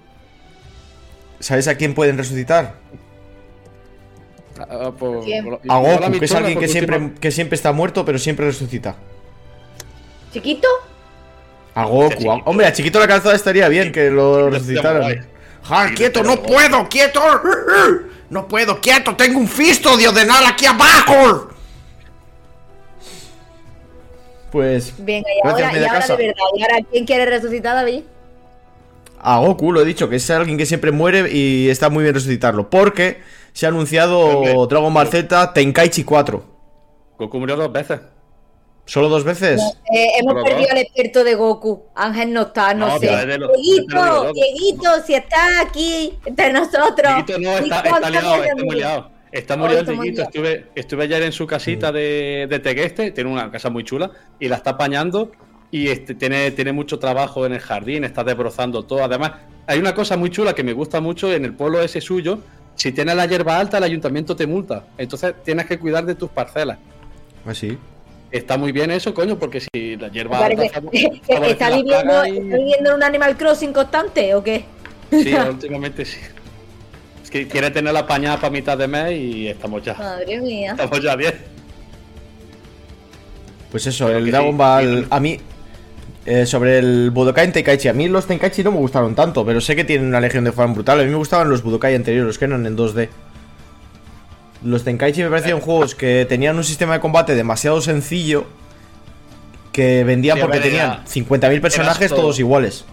¿Sabes a quién pueden resucitar? ¿Quién? bueno, A Goku, que es alguien que siempre, última- que siempre está muerto, pero siempre resucita. ¿Chiquito? A Goku. A- Hombre, a Chiquito la calzada estaría bien que lo resucitaran. ¡Ja, quieto! ¡No puedo! ¡Quieto! ¡No puedo! ¡Quieto! ¡Tengo un fisto de ordenar aquí abajo! Pues Venga, y ahora, y de verdad. ¿Y ahora quién quiere resucitar, David? a Goku lo he dicho, que es alguien que siempre muere y está muy bien resucitarlo. Porque se ha anunciado. Dragon Ball Z Tenkaichi 4. Goku murió dos veces. ¿Solo dos veces? Eh, hemos perdido al experto de Goku. Ángel no está, no, No, sé. Dieguito, Dieguito, si está aquí entre nosotros. Dieguito no, está, está liado, está muy liado. Está muy Dieguito. liado. Estuve, estuve ayer en su casita de, de Tegueste, tiene una casa muy chula, y la está apañando. Y este, tiene, tiene mucho trabajo en el jardín, está desbrozando todo. Además, hay una cosa muy chula que me gusta mucho en el pueblo ese suyo. Si tienes la hierba alta, el ayuntamiento te multa. Entonces tienes que cuidar de tus parcelas. Así. Está muy bien eso, coño, porque si la hierba Parece alta ¿Está viviendo, plagas y- está viviendo en un Animal Crossing constante o qué? Sí, últimamente sí. Quiere tener la pañada para mitad de mes y estamos ya. Madre mía. Estamos ya bien. Pues eso, el Dragon sí, Ball. sí. A mí. eh, sobre el Budokai Tenkaichi. A mí los Tenkaichi no me gustaron tanto, pero sé que tienen una legión de fan brutal. A mí me gustaban los Budokai anteriores, los que eran en 2D. Los Tenkaichi me parecían juegos que tenían un sistema de combate demasiado sencillo. Que vendían Sí, porque tenían era- 50.000 personajes todo. todos iguales.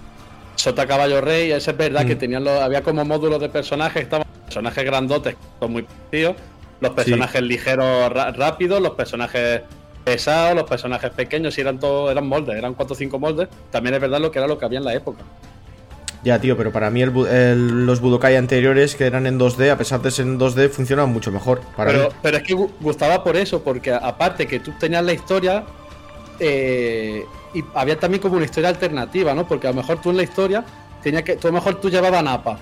Sota Caballo Rey, es verdad Mm. que tenían los, había como módulos de personajes, estaban personajes grandotes, que son muy tíos, los personajes ligeros rápidos, los personajes pesados, los personajes pequeños, y eran todos, eran moldes, eran 4 o 5 moldes. También es verdad lo que era lo que había en la época. Ya, tío, pero para mí el bu- el- los Budokai anteriores que eran en 2D, a pesar de ser en 2D, funcionan mucho mejor. Para Pero, mí. pero es que gu- gustaba por eso, porque aparte que tú tenías la historia, eh, y había también como una historia alternativa, ¿no? Porque a lo mejor tú en la historia tenías que, tú a lo mejor tú llevabas Napa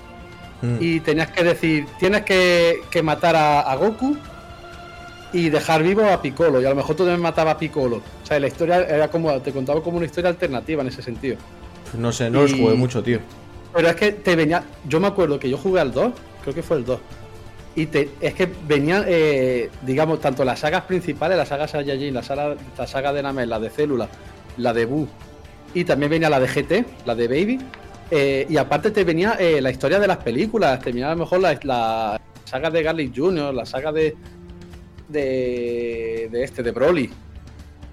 Mm. y tenías que decir, tienes que, que matar a, a Goku y dejar vivo a Piccolo, y a lo mejor tú también matabas a Piccolo. O sea, la historia era como, te contaba como una historia alternativa en ese sentido. No sé, no los y- jugué mucho, tío. Pero es que te venía. Yo me acuerdo que yo jugué al 2, creo que fue el 2. Y te, es que venían, eh, digamos, tanto las sagas principales, la saga Saiyajin, la saga, la saga de Namek, la de Célula, la de Buu, y también venía la de GT, la de Baby. eh, y aparte te venía eh, la historia de las películas, te venía a lo mejor la, la saga de Garlic Jr., la saga de. de, de este, de Broly.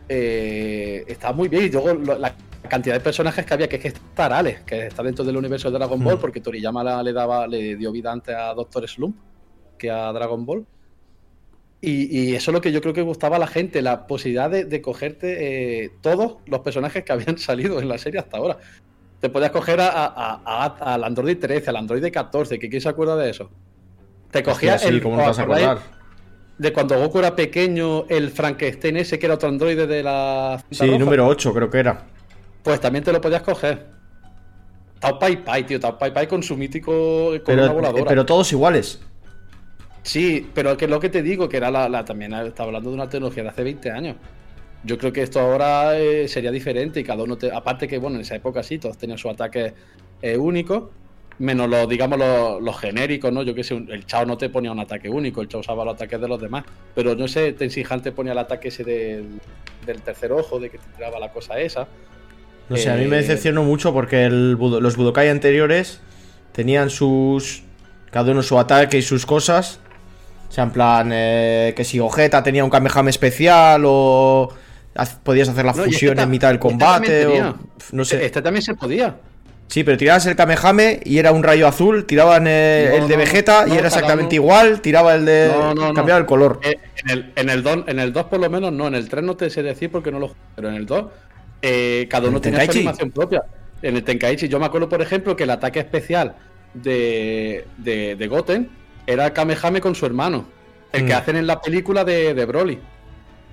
Eh, está muy bien. Y luego lo- la cantidad de personajes que había, que es que está que está dentro del universo de Dragon Ball, Mm. porque Toriyama la- le daba, le dio vida antes a Doctor Slump que a Dragon Ball. Y, y eso es lo que yo creo que gustaba a la gente, la posibilidad de, de cogerte eh, todos los personajes que habían salido en la serie hasta ahora. Te podías coger a, a- a- al Android 13, al Android 14, que quién se acuerda de eso. Te cogías sí, el, ¿cómo no vas a acordar? De cuando Goku era pequeño, el Frankenstein ese que era otro androide de la. Sí, roja, número 8 creo que era. Pues también te lo podías coger. Tao Pai Pai, tío. Tao Pai Pai con su mítico. con una Pero, voladora. pero todos iguales. Sí, pero que es lo que te digo, que era la, la- también estaba hablando de una tecnología de hace 20 años. Yo creo que esto ahora eh, sería diferente y cada uno, te- aparte que bueno, en esa época sí, todos tenían su ataque eh, único, menos los, digamos, los, los genéricos, ¿no? Yo que sé, un- el Chao no te ponía un ataque único, el Chao usaba los ataques de los demás, pero no sé, Tenshinhan te ponía el ataque ese del, del tercer ojo, de que te tiraba la cosa esa. No sé, a mí me Eh, decepcionó mucho porque el los Budokai anteriores tenían sus. Cada uno su ataque y sus cosas. O sea, en plan, eh, que si Ojeta tenía un Kamehame especial o podías hacer la No, fusión en mitad del combate o. No sé. Este también se podía. Sí, pero tirabas el Kamehame y era un rayo azul, tiraban eh, No, el de no, Vegeta y era exactamente igual, tiraba el de. Cambiaba el color. Eh, en, el, en, el 2, en el 2 por lo menos no, en el 3 no te sé decir porque no lo pero en el 2 eh, cada ¿En uno tenía su animación propia. En el Tenkaichi, yo me acuerdo, por ejemplo, que el ataque especial de, de, de Goten era Kamehame con su hermano. El que Mm. hacen en la película de, de Broly.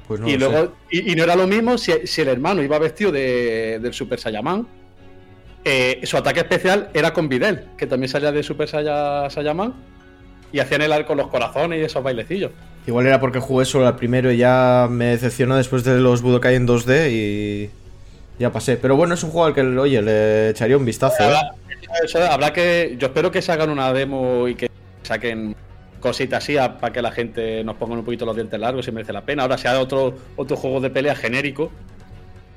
Pues no y luego y, y no era lo mismo si, si el hermano iba vestido de, del Super Saiyaman. eh, su ataque especial era con Videl, que también salía de Super Saiya- Saiyaman. Y hacían el arco con los corazones y esos bailecillos. Igual era porque jugué solo al primero y ya me decepcionó después de los Budokai en 2D y ya pasé. Pero bueno, es un juego al que, oye, le echaría un vistazo. ¿eh? Habrá que. Yo espero que se hagan una demo y que saquen cositas así para que la gente nos ponga un poquito los dientes largos si merece la pena. Ahora, si hay otro, otro juego de pelea genérico,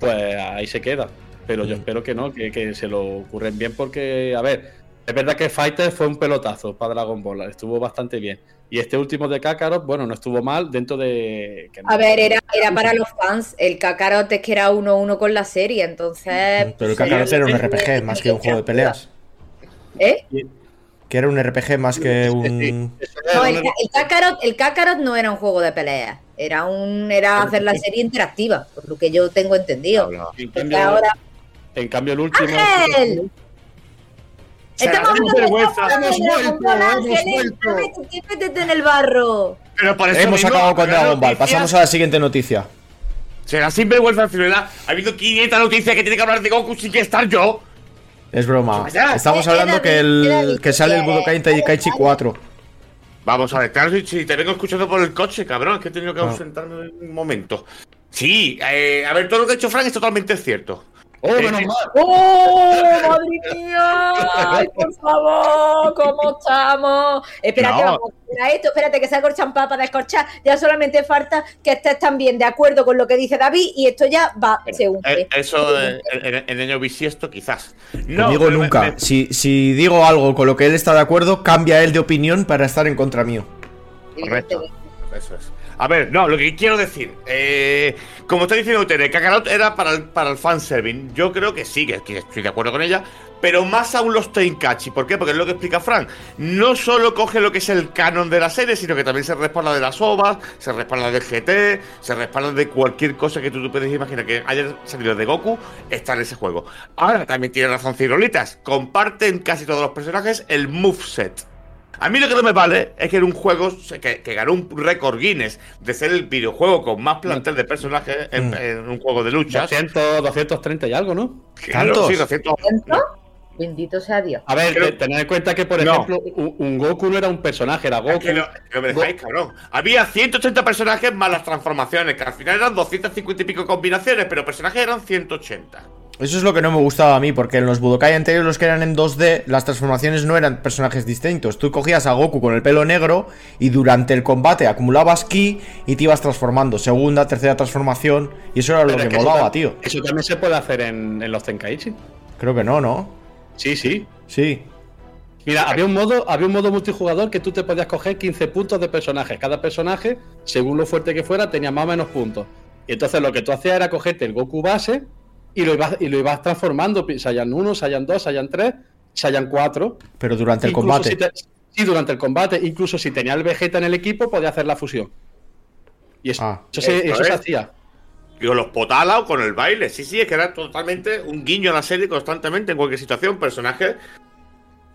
pues ahí se queda. Pero yo Mm. espero que no, que, que se lo ocurren bien porque, a ver, es verdad que Fighter fue un pelotazo para Dragon Ball, estuvo bastante bien. Y este último de Kakarot, bueno, no estuvo mal dentro de... que no- A ver, era, era para los fans. El Kakarot es que era 1-1 con la serie, entonces. Pero el sí, Kakarot era un RPG más que un juego de peleas. ¿Eh? Que era un RPG más que un... No, el, el Kakarot, el Kakarot no era un juego de peleas. Era un era hacer la serie interactiva, por lo que yo tengo entendido. En Porque cambio, ahora. en cambio el último... ¡Ángel! Estamos Hemos vuelto, hemos vuelto. métete, métete en el barro. Pero por eso Hemos acabado con la Dragon Ball. Pasamos a la siguiente noticia. Será sinvergüenza al final. Ha habido 500 noticias que tiene que hablar de Goku sin que estar yo. Es broma. Ya. Estamos Eh, hablando era que, era el, que sale el Budokai Tenkaichi 4. Vamos a ver, claro, si, te vengo escuchando por el coche, cabrón, es que he tenido que Ah. ausentarme un momento. Sí, eh, a ver, todo lo que ha dicho Frank es totalmente cierto. ¡Oh, menos mal! ¡Oh, madre mía! ¡Ay, por favor! ¿Cómo estamos? Espérate, No. vamos a esto. Espérate que saco el champán para descorchar. Ya solamente falta que estés también de acuerdo con lo que dice David y esto ya va, se hunde. Eh, eso en, en año bisiesto, quizás. No, me- nunca. me- Si, si digo algo con lo que él está de acuerdo, cambia él de opinión para estar en contra mío. Correcto. Eso es. A ver, no, lo que quiero decir, eh, como está diciendo usted, Kakarot era para el, para el fanserving. Yo creo que sí, que, estoy de acuerdo con ella, pero más aún los Tenkachi. ¿Por qué? Porque es lo que explica Frank. No solo coge lo que es el canon de la serie, sino que también se respalda de las OVAs, se respalda del GT, se respalda de cualquier cosa que tú, tú puedes imaginar que haya salido de Goku, está en ese juego. Ahora, también tiene razón Cirolitas, comparten casi todos los personajes el moveset. A mí lo que no me vale es que en un juego que, que ganó un récord Guinness de ser el videojuego con más plantel de personajes en, Mm. en un juego de luchas. 200, 230 y algo, ¿no? Claro, ¿Tantos? sí, 200. ¿Tanto? Bendito sea Dios. A ver, tened en cuenta que, por No. ejemplo, un, un Goku no era un personaje, era Es Goku. que no, que me dejáis, cabrón. Había 180 personajes más las transformaciones, que al final eran 250 y pico combinaciones, pero personajes eran 180. Eso es lo que no me gustaba a mí, porque en los Budokai anteriores, los que eran en 2D, las transformaciones no eran personajes distintos. Tú cogías a Goku con el pelo negro y durante el combate acumulabas ki y te ibas transformando. Segunda, tercera transformación. Y eso era lo es que eso molaba, tío. Eso también se puede hacer en, en los Tenkaichi. Creo que no, ¿no? Sí, sí. Sí. Mira, había un modo, había un modo multijugador que tú te podías coger 15 puntos de personajes. Cada personaje, según lo fuerte que fuera, tenía más o menos puntos. Y entonces lo que tú hacías era cogerte el Goku base y lo ibas, y lo ibas transformando. Saiyan 1, Saiyan 2, Saiyan 3, Saiyan 4. Pero durante el Incluso combate. si te- sí, durante el combate. Incluso si tenía el Vegeta en el equipo, podía hacer la fusión. Y eso, Ah. eso, se, Eso eso se es. hacía. Con los potala o con el baile. Sí, sí, es que era totalmente un guiño a la serie constantemente, en cualquier situación. Personajes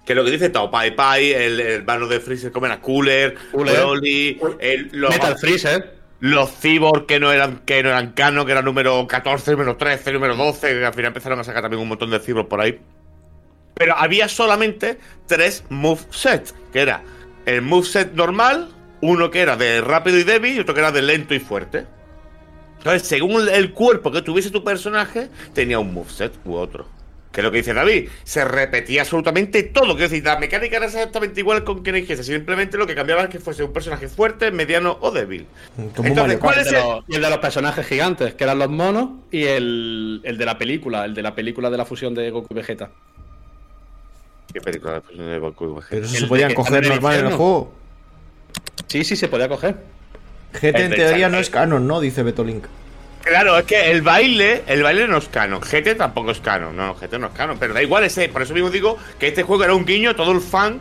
que lo que dice Tao Pai Pai, el, el hermano de Freezer, como era Cooler, Cooler. Broly, el- los, Metal Freezer. los Cyborg que no eran que no eran canon, que era número 14, número 13, número 12, que al final empezaron a sacar también un montón de Cyborg por ahí. Pero había solamente tres movesets, que era el moveset normal, uno que era de rápido y débil y otro que era de lento y fuerte. Entonces, según el cuerpo que tuviese tu personaje, tenía un moveset u otro. Que es lo que dice David, se repetía absolutamente todo. Que decir, la mecánica era exactamente igual con quien dijese, simplemente lo que cambiaba es que fuese un personaje fuerte, mediano o débil. Como un Entonces, ¿cuál es de el- los- y el de los personajes gigantes, que eran los monos, y el, el de la película, el de la película de la fusión de Goku y Vegeta. ¿Qué película de Goku y Vegeta? Pero eso se de podían coger están en el normal en el juego. Sí, sí, se podía coger. GT en teoría no es canon, ¿no? Dice Betolink. Claro, es que el baile, el baile no es canon. GT tampoco es canon. No, GT no es canon. Pero da igual ese. Por eso mismo digo que este juego era un guiño todo el fan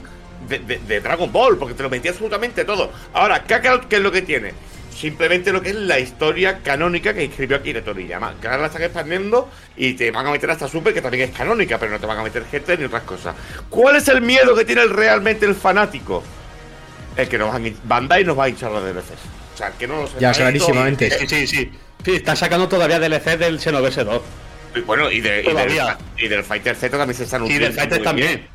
de, de- de Dragon Ball. Porque te lo metía absolutamente todo. Ahora, Kakarot, ¿qué es lo que tiene? simplemente lo que es la historia canónica que escribió Akira Toriyama. Que ahora la están expandiendo y te van a meter hasta Super, que también es canónica, pero no te van a meter gente ni otras cosas. ¿Cuál es el miedo que tiene el- realmente el fanático? Es que nos van, a- Bandai nos va a hinchar los DLCs. Sea, que no lo sé. Ya, clarísimamente. Sí, sí, sí. Sí, están sacando todavía DLC del Xenoverse 2. Y bueno, y, de, y, del, Todavía. y del Fighter Z también se está Y anunciando. del Fighter muy también. bien.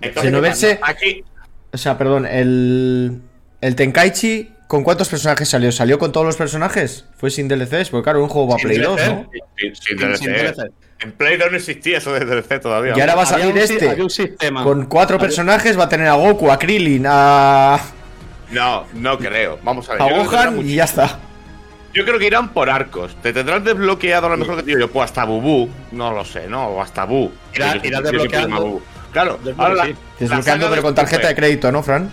Entonces, Xenoverse- Aquí, O sea, perdón, el. El Tenkaichi, ¿con cuántos personajes salió? ¿Salió con todos los personajes? ¿Fue sin DLCs? Porque claro, un juego va Sin Play 2, DLC. ¿no? sin, sin Sin- DLC. sin DLC. En Play 2 no existía eso de DLC todavía. Y ahora va a salir un este. había un sistema. Con cuatro personajes va a tener a Goku, a Krillin, a. No, no creo. Vamos a ver. a yo creo que irán Gohan mucho- y ya está. Yo creo que irán por arcos. Te tendrán desbloqueado a lo mejor que te digo yo, pues hasta Bubú. No lo sé, ¿no? O hasta Bu. Irá- Yo- yo- irá yo siempre desbloqueando. Claro, ahora la- sí. Desbloqueando, pero con tarjeta de crédito, ¿no, Fran?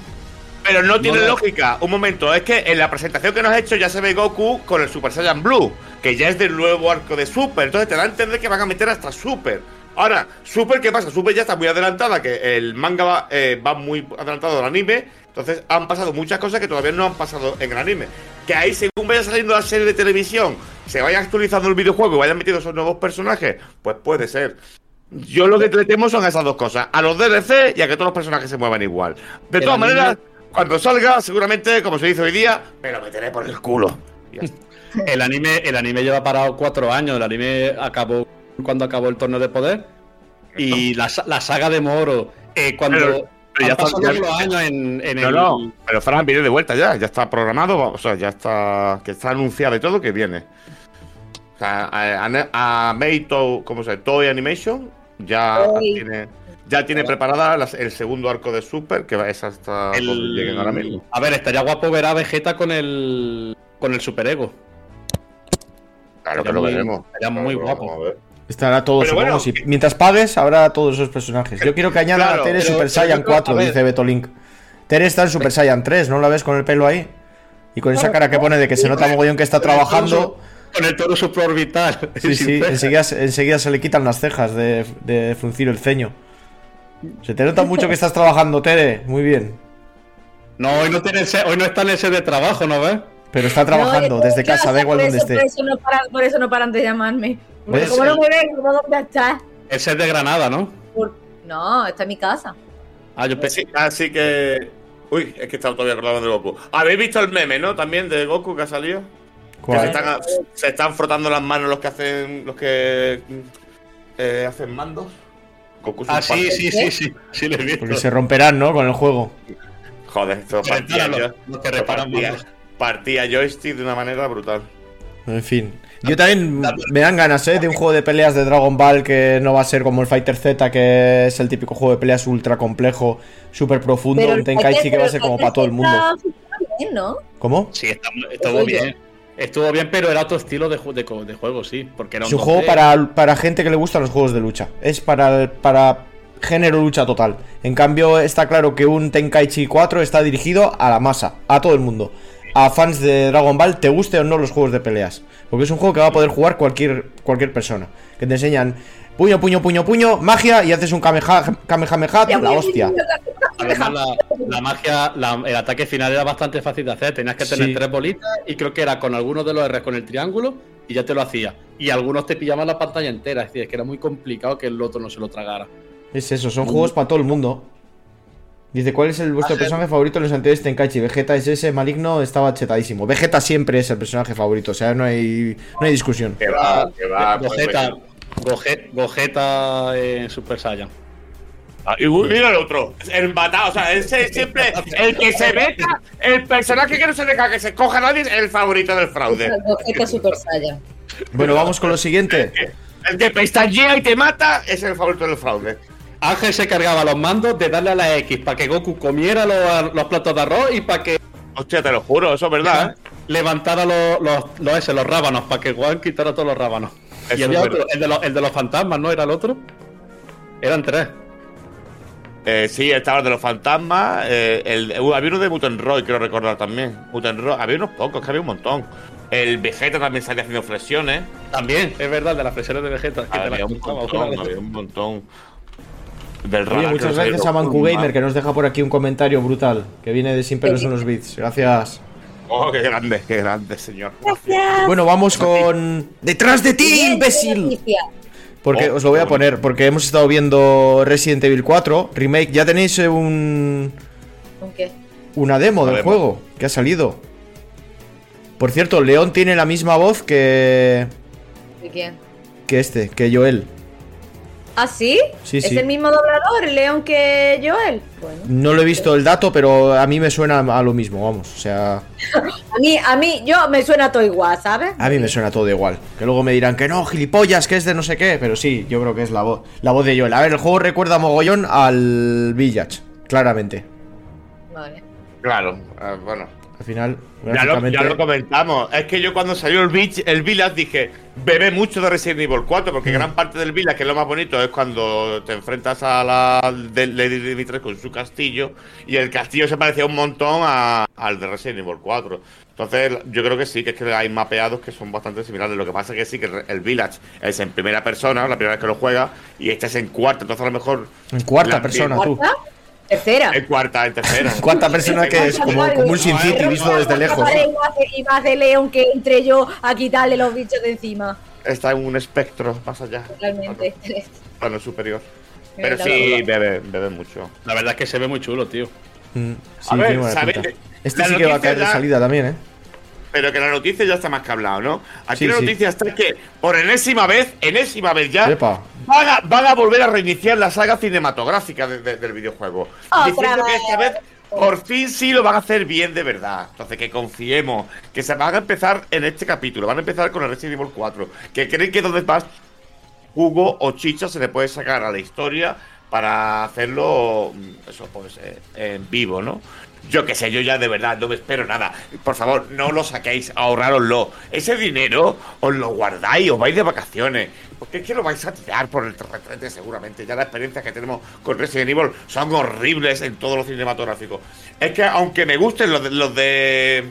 Pero no tiene no. lógica. Un momento, es que en la presentación que nos has hecho ya se ve Goku con el Super Saiyan Blue, que ya es del nuevo arco de Super. Entonces te da a entender que van a meter hasta Super. Ahora, Super, ¿qué pasa? Super ya está muy adelantada, que el manga va, eh, va muy adelantado al anime. Entonces han pasado muchas cosas que todavía no han pasado en el anime. Que ahí, según vaya saliendo la serie de televisión, se vaya actualizando el videojuego y vayan metiendo esos nuevos personajes, pues puede ser. Yo lo que le temo son esas dos cosas: a los DLC y a que todos los personajes se muevan igual. De todas anime- maneras, cuando salga, seguramente, como se dice hoy día, me lo meteré por el culo. El anime, el anime lleva parado cuatro años. El anime acabó cuando acabó el torneo de poder. Y la, la saga de Moro, eh, cuando Pero- pero ya pasado está- ya- los años en, en No, el. no, pero Fran viene de vuelta ya, ya está programado, o sea, ya está, que está anunciado y todo que viene. O sea, a, a, a Meito, ¿cómo se llama? Toy Animation ya tiene, ya tiene preparada las- el segundo arco de Super, que va es hasta el- donde lleguen ahora mismo. A ver, estaría guapo ver a Vegeta con el. con el superego. Claro que lo veremos. sería Claro muy lo guapo. Estará todo, Pero supongo. bueno, si- que- mientras pagues, habrá todos esos personajes. Yo quiero que añadan Claro, a Tere pero- Super pero Saiyan yo creo- 4, a ver. dice Beto Link. Tere está en Super Saiyan 3, ¿no la ves con el pelo ahí? Y con esa cara que pone de que se nota mogollón que está trabajando. Con el toro supraorbital. Sí, sí, enseguida, enseguida se le quitan las cejas de, de fruncir el ceño. Se te nota mucho que estás trabajando, Tere. Muy bien. No, hoy no, tiene el set- hoy no está en el set de trabajo, ¿no ves? Pero está trabajando No, desde casa, da igual donde esté. Por eso, no paran, por eso no paran de llamarme. Porque ¿Ves? como no me ven, como dónde estás. El set de Granada, ¿no? No, está en mi casa. Ah, yo pensé. Sí, así que. Uy, es que estaba todavía acordado de Goku. ¿Habéis visto el meme, no? También de Goku que ha salido. Que se ¿Cuál? están, se están frotando las manos los que hacen. los que. eh, hacen mandos. Goku es Ah, sí, sí, sí, sí. Sí, le he visto. Porque se romperán, ¿no? Con el juego. Joder, esto Que partía, yo- los- los que reparan partía, partía joystick de una manera brutal. En fin. Yo también me dan ganas, ¿eh? De un juego de peleas de Dragon Ball que no va a ser como el Fighter Z, que es el típico juego de peleas ultra complejo, súper profundo. Pero un el Tenkaichi que va a ser como para todo el mundo. bien, ¿no? ¿Cómo? Sí, está- estuvo Oye. bien. Estuvo bien, pero era otro estilo de, de, de juego, sí. Porque era Es un 2D. juego para, para gente que le gustan los juegos de lucha. Es para, para género lucha total. En cambio, está claro que un Tenkaichi 4 está dirigido a la masa, a todo el mundo. A fans de Dragon Ball, te guste o no los juegos de peleas. Porque es un juego que va a poder jugar cualquier, cualquier persona. Que te enseñan puño, puño, puño, puño, magia y haces un kameha- kamehameha, la hostia. Además, la, la magia, la- el ataque final era bastante fácil de hacer. Tenías que tener Sí. tres bolitas y creo que era con algunos de los R con el triángulo y ya te lo hacía. Y algunos te pillaban la pantalla entera. Es decir, es que era muy complicado que el otro no se lo tragara. Es eso, son juegos para todo el mundo. Dice, ¿cuál es el vuestro personaje favorito en los anteriores Tenkaichi? Vegeta es ese, Maligno estaba chetadísimo. Vegeta siempre es el personaje favorito, o sea, no hay, no hay discusión. Que va, que va. pues, Gogeta, pues, Goge- Gogeta en Super Saiyan. Ah, y mira el otro. El matado, o sea, ese siempre. El que se beca, el personaje que no se deja que se coja a nadie es el favorito del fraude. Gogeta Super Saiyan. Bueno, vamos con lo siguiente. El que pestañea y te mata es el favorito del fraude. Ángel se cargaba los mandos de darle a la X para que Goku comiera los, los platos de arroz y para que Hostia, te lo juro, eso es verdad. ¿eh? levantara los, los, los, ese, los rábanos, para que Juan quitara todos los rábanos. Eso y había otro, el de, los, el de los fantasmas, ¿no? ¿Era el otro? Eran tres. Eh, sí, estaba el de los fantasmas. eh, el, uh, había uno de Mutenroy, quiero recordar también. Mutenroy, había unos pocos, que había un montón. El Vegeta también salía haciendo flexiones. También, es verdad, de las flexiones de Vegeta. que te las un contaba montón, había un montón. Del Oye, muchas gracias a Mancu Gamer que nos deja por aquí un comentario brutal, que viene de Sin pelos en los bits. Gracias. Oh, qué grande, qué grande, señor. Gracias. Bueno, vamos con. ¡Detrás de ti, imbécil! Porque Oh, os lo voy a poner, porque hemos estado viendo Resident Evil 4 Remake. Ya tenéis eh, un. ¿Con qué? Una demo Una del demo. juego que ha salido. Por cierto, León tiene la misma voz que. ¿De quién? que este, que Joel. ¿Ah, sí? Sí, ¿Es sí. el mismo doblador, el León, que Joel? Bueno. No lo he visto el dato, pero a mí me suena a lo mismo, vamos. O sea, A mí, a mí, yo me suena todo igual, ¿sabes? a mí me suena todo igual. Que luego me dirán que no, gilipollas, que es de no sé qué. Pero sí, yo creo que es la voz, la voz de Joel. A ver, el juego recuerda mogollón al Village, claramente. Vale. Claro, eh, bueno. Al final, Ya lo, ya lo comentamos. Es que yo cuando salió el, Beach, el Village dije, bebé mucho de Resident Evil 4, porque gran parte del Village, que es lo más bonito, es cuando te enfrentas a la de Lady Dimitrescu con su castillo, y el castillo se parecía un montón a- al de Resident Evil 4. Entonces, yo creo que sí, que es que hay mapeados que son bastante similares. Lo que pasa es que sí, que el Village es en primera persona, la primera vez que lo juega, y este es en cuarta. Entonces, a lo mejor. En cuarta persona, tú. ¿Cuarta? Tercera. En cuarta, en tercera. Cuarta persona que es como, como un Sin City visto desde lejos. Iba a hacer León que entre yo a quitarle los bichos de encima. Está en un espectro más allá. Totalmente. plano superior. Pero sí, bebe, bebe mucho. La verdad es que se ve muy chulo, tío. Mm, sí, A ver. Este La sí que va a caer de salida también, ¿eh? Pero que la noticia ya está más que hablado, ¿no? Aquí Sí, la sí. noticia está que, por enésima vez, enésima vez ya, van a, van a volver a reiniciar la saga cinematográfica de- de- del videojuego. Otra diciendo que esta vez, por fin sí lo van a hacer bien de verdad. Entonces, que confiemos, que se van a empezar en este capítulo. Van a empezar con el Resident Evil 4. Que creen que donde más jugo o chicha se le puede sacar a la historia para hacerlo, mm, eso pues, eh, en vivo, ¿no? Yo qué sé, yo ya de verdad no me espero nada. Por favor, no lo saquéis, ahorrároslo. Ese dinero os lo guardáis, os vais de vacaciones. Porque es que lo vais a tirar por el retrete seguramente. Ya las experiencias que tenemos con Resident Evil son horribles en todo lo cinematográfico. Es que aunque me gusten los de... Los de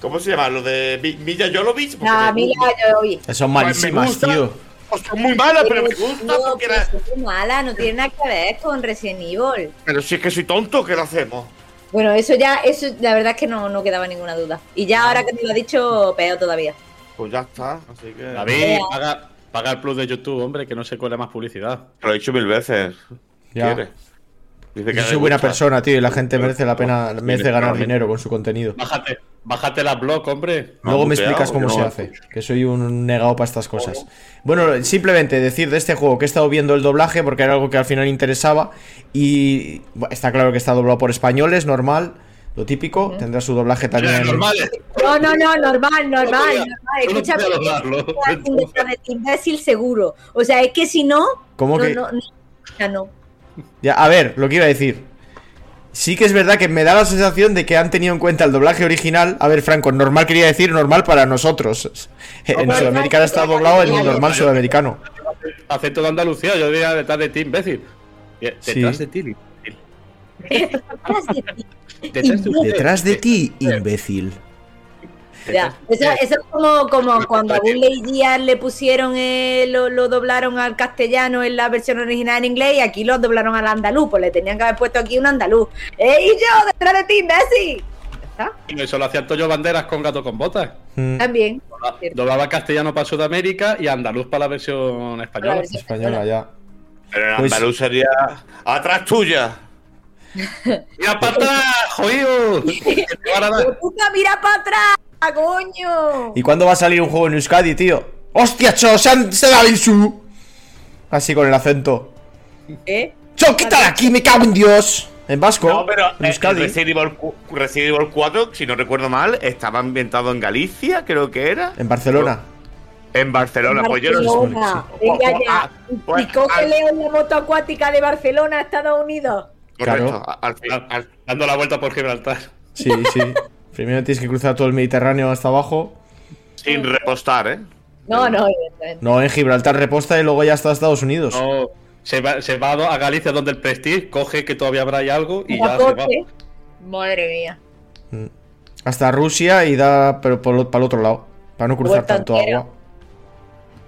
¿Cómo se llama? Los de Milla Jovovich. porque No, yo oí. Son Pues malísimas, gustan, tío. o son muy malas, pero me gustan no, porque era- mala, no tiene nada que ver con Resident Evil. Pero si es que soy tonto, ¿qué lo hacemos? Bueno, eso ya, eso la verdad es que no, no quedaba ninguna duda. Y ya ahora que te lo ha dicho, peor todavía. Pues ya está, así que... David, Vea. paga, paga el plus de YouTube, hombre, que no se cuele más publicidad. Lo he dicho mil veces. Ya. ¿Quiere? Dice Yo le soy buena gusta. persona, tío, y la gente merece la pena, merece ganar dinero con su contenido. Bájate, bájate la blog, hombre. No, Luego me explicas cómo yo se no- hace, que soy un negado para estas cosas. Bueno, simplemente decir de este juego que he estado viendo el doblaje porque era algo que al final interesaba y bueno, está claro que está doblado por españoles, normal, lo típico, tendrá su doblaje también. normal. No, no, no, normal, normal, normal. yo no Escúchame, imbécil seguro. O sea, es que si no. ¿Cómo no, que? No, no, ya no. Ya, a ver, lo que iba a decir. Sí que es verdad que me da la sensación de que han tenido en cuenta el doblaje original. A ver, Franco, normal quería decir normal para nosotros. En Sudamericana está doblado en normal. normal sudamericano. Acento de Andalucía, yo diría detrás de ti, imbécil. Detrás Sí. de ti. Detrás de ti. Detrás de Detrás de ti, imbécil. Ya, Eso, eso es como, como cuando a Lightyear le pusieron, eh, lo, lo doblaron al castellano en la versión original en inglés y aquí lo doblaron al andaluz. Pues le tenían que haber puesto aquí un andaluz. ¡Ey, yo! ¡Detrás de ti, está. Eso lo hacía Antonio Banderas con Gato con Botas. Mm, También. Doblaba castellano para Sudamérica y andaluz para la versión la española. versión española ya. Pero en Pues- andaluz sería... ¡Atrás tuya! ¡Mira para atrás, jodido! Que te van a dar. ¡Hijo puta, mira para atrás! Coño! ¿Y cuándo va a salir un juego en Euskadi, tío? ¡Hostia, cho! ¡Se, han, se da el su! Así con el acento. ¿Eh? ¡Cho, quítala aquí! ¡Me cago en Dios! En vasco. No, pero en eh, Euskadi. Resident Evil, cu- Resident Evil 4, si no recuerdo mal, estaba ambientado en Galicia, creo que era. En Barcelona. En Barcelona, pues yo no sé. Barcelona. Pues- ya. ah, pues- y cógele en la moto acuática de Barcelona a Estados Unidos. Correcto, Claro. al, al- Dando la vuelta por Gibraltar. Sí, sí. Primero tienes que cruzar todo el Mediterráneo hasta abajo. sin repostar, ¿eh? No, no, evidentemente. No, en Gibraltar reposta y luego ya hasta Estados Unidos. No, se va, se va a Galicia donde el Prestige coge que todavía habrá ahí algo y ya se va. Madre mía. Hasta Rusia y da, pero para el otro lado. Para no cruzar Vuelta tanto entera. agua.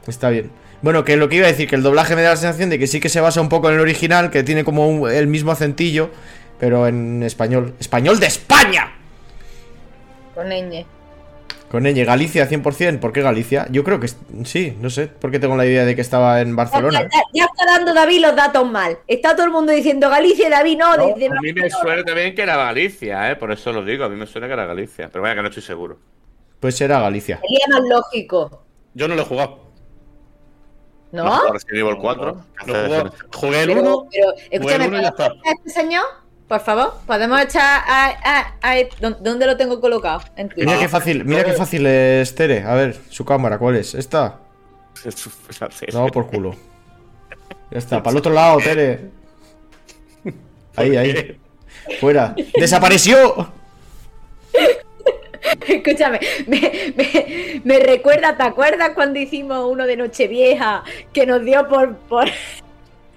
Está bien. Bueno, que lo que iba a decir, que el doblaje me da la sensación de que sí que se basa un poco en el original, que tiene como un- el mismo acentillo, pero en español. ¡Español de España! Con ñ. Con ñ, Galicia 100%. ¿Por qué Galicia? Yo creo que sí, no sé. ¿Por qué tengo la idea de que estaba en Barcelona? ya- ya está dando David los datos mal. Está todo el mundo diciendo Galicia y David no. No, dice a mí me suena también que era Galicia, ¿eh? Por eso lo digo, a mí me suena que era Galicia. Pero vaya que no estoy seguro. Pues era Galicia. Sería más lógico. Yo no lo he jugado. ¿No? Ahora Resident Evil 4. Lo jugué, jugué el Pero, 1. pero, el escúchame, uno y ya está. ¿podemos echar a este señor? Por favor, podemos echar a, a- a- ¿dó- ¿Dónde lo tengo colocado? En. Mira qué fácil, mira qué fácil es Tere. A ver, su cámara, ¿cuál es? ¿Esta? No, por culo. Ya está, para el otro lado, Tere. Ahí, ahí. Fuera. ¡Desapareció! Escúchame, me, me- me recuerda, ¿te acuerdas cuando hicimos uno de Nochevieja que nos dio por, por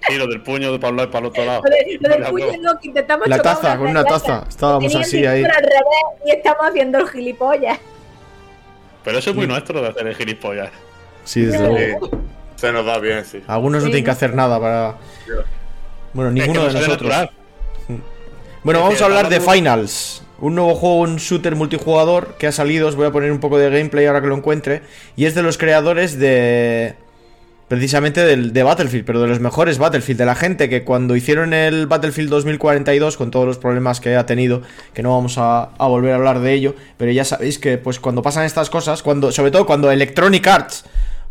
Sí, lo del puño de y para el otro lado. lo, de- lo del puño no, que intentamos La taza, con una taza. Estábamos así ahí. cinturón al revés y estamos haciendo el gilipollas. Pero eso es muy nuestro de hacer el gilipollas. Sí, desde luego. Se nos da bien, sí. Algunos no tienen que hacer nada para. Bueno, ninguno Es que de no nosotros. Bueno, vamos a hablar de Finals. Un nuevo juego, un shooter multijugador que ha salido. Os voy a poner un poco de gameplay ahora que lo encuentre. Y es de los creadores de. Precisamente del, de Battlefield, pero de los mejores Battlefield, de la gente que cuando hicieron el Battlefield 2042, con todos los problemas que ha tenido, que no vamos a, volver a hablar de ello, pero ya sabéis que pues cuando pasan estas cosas, cuando, sobre todo cuando Electronic Arts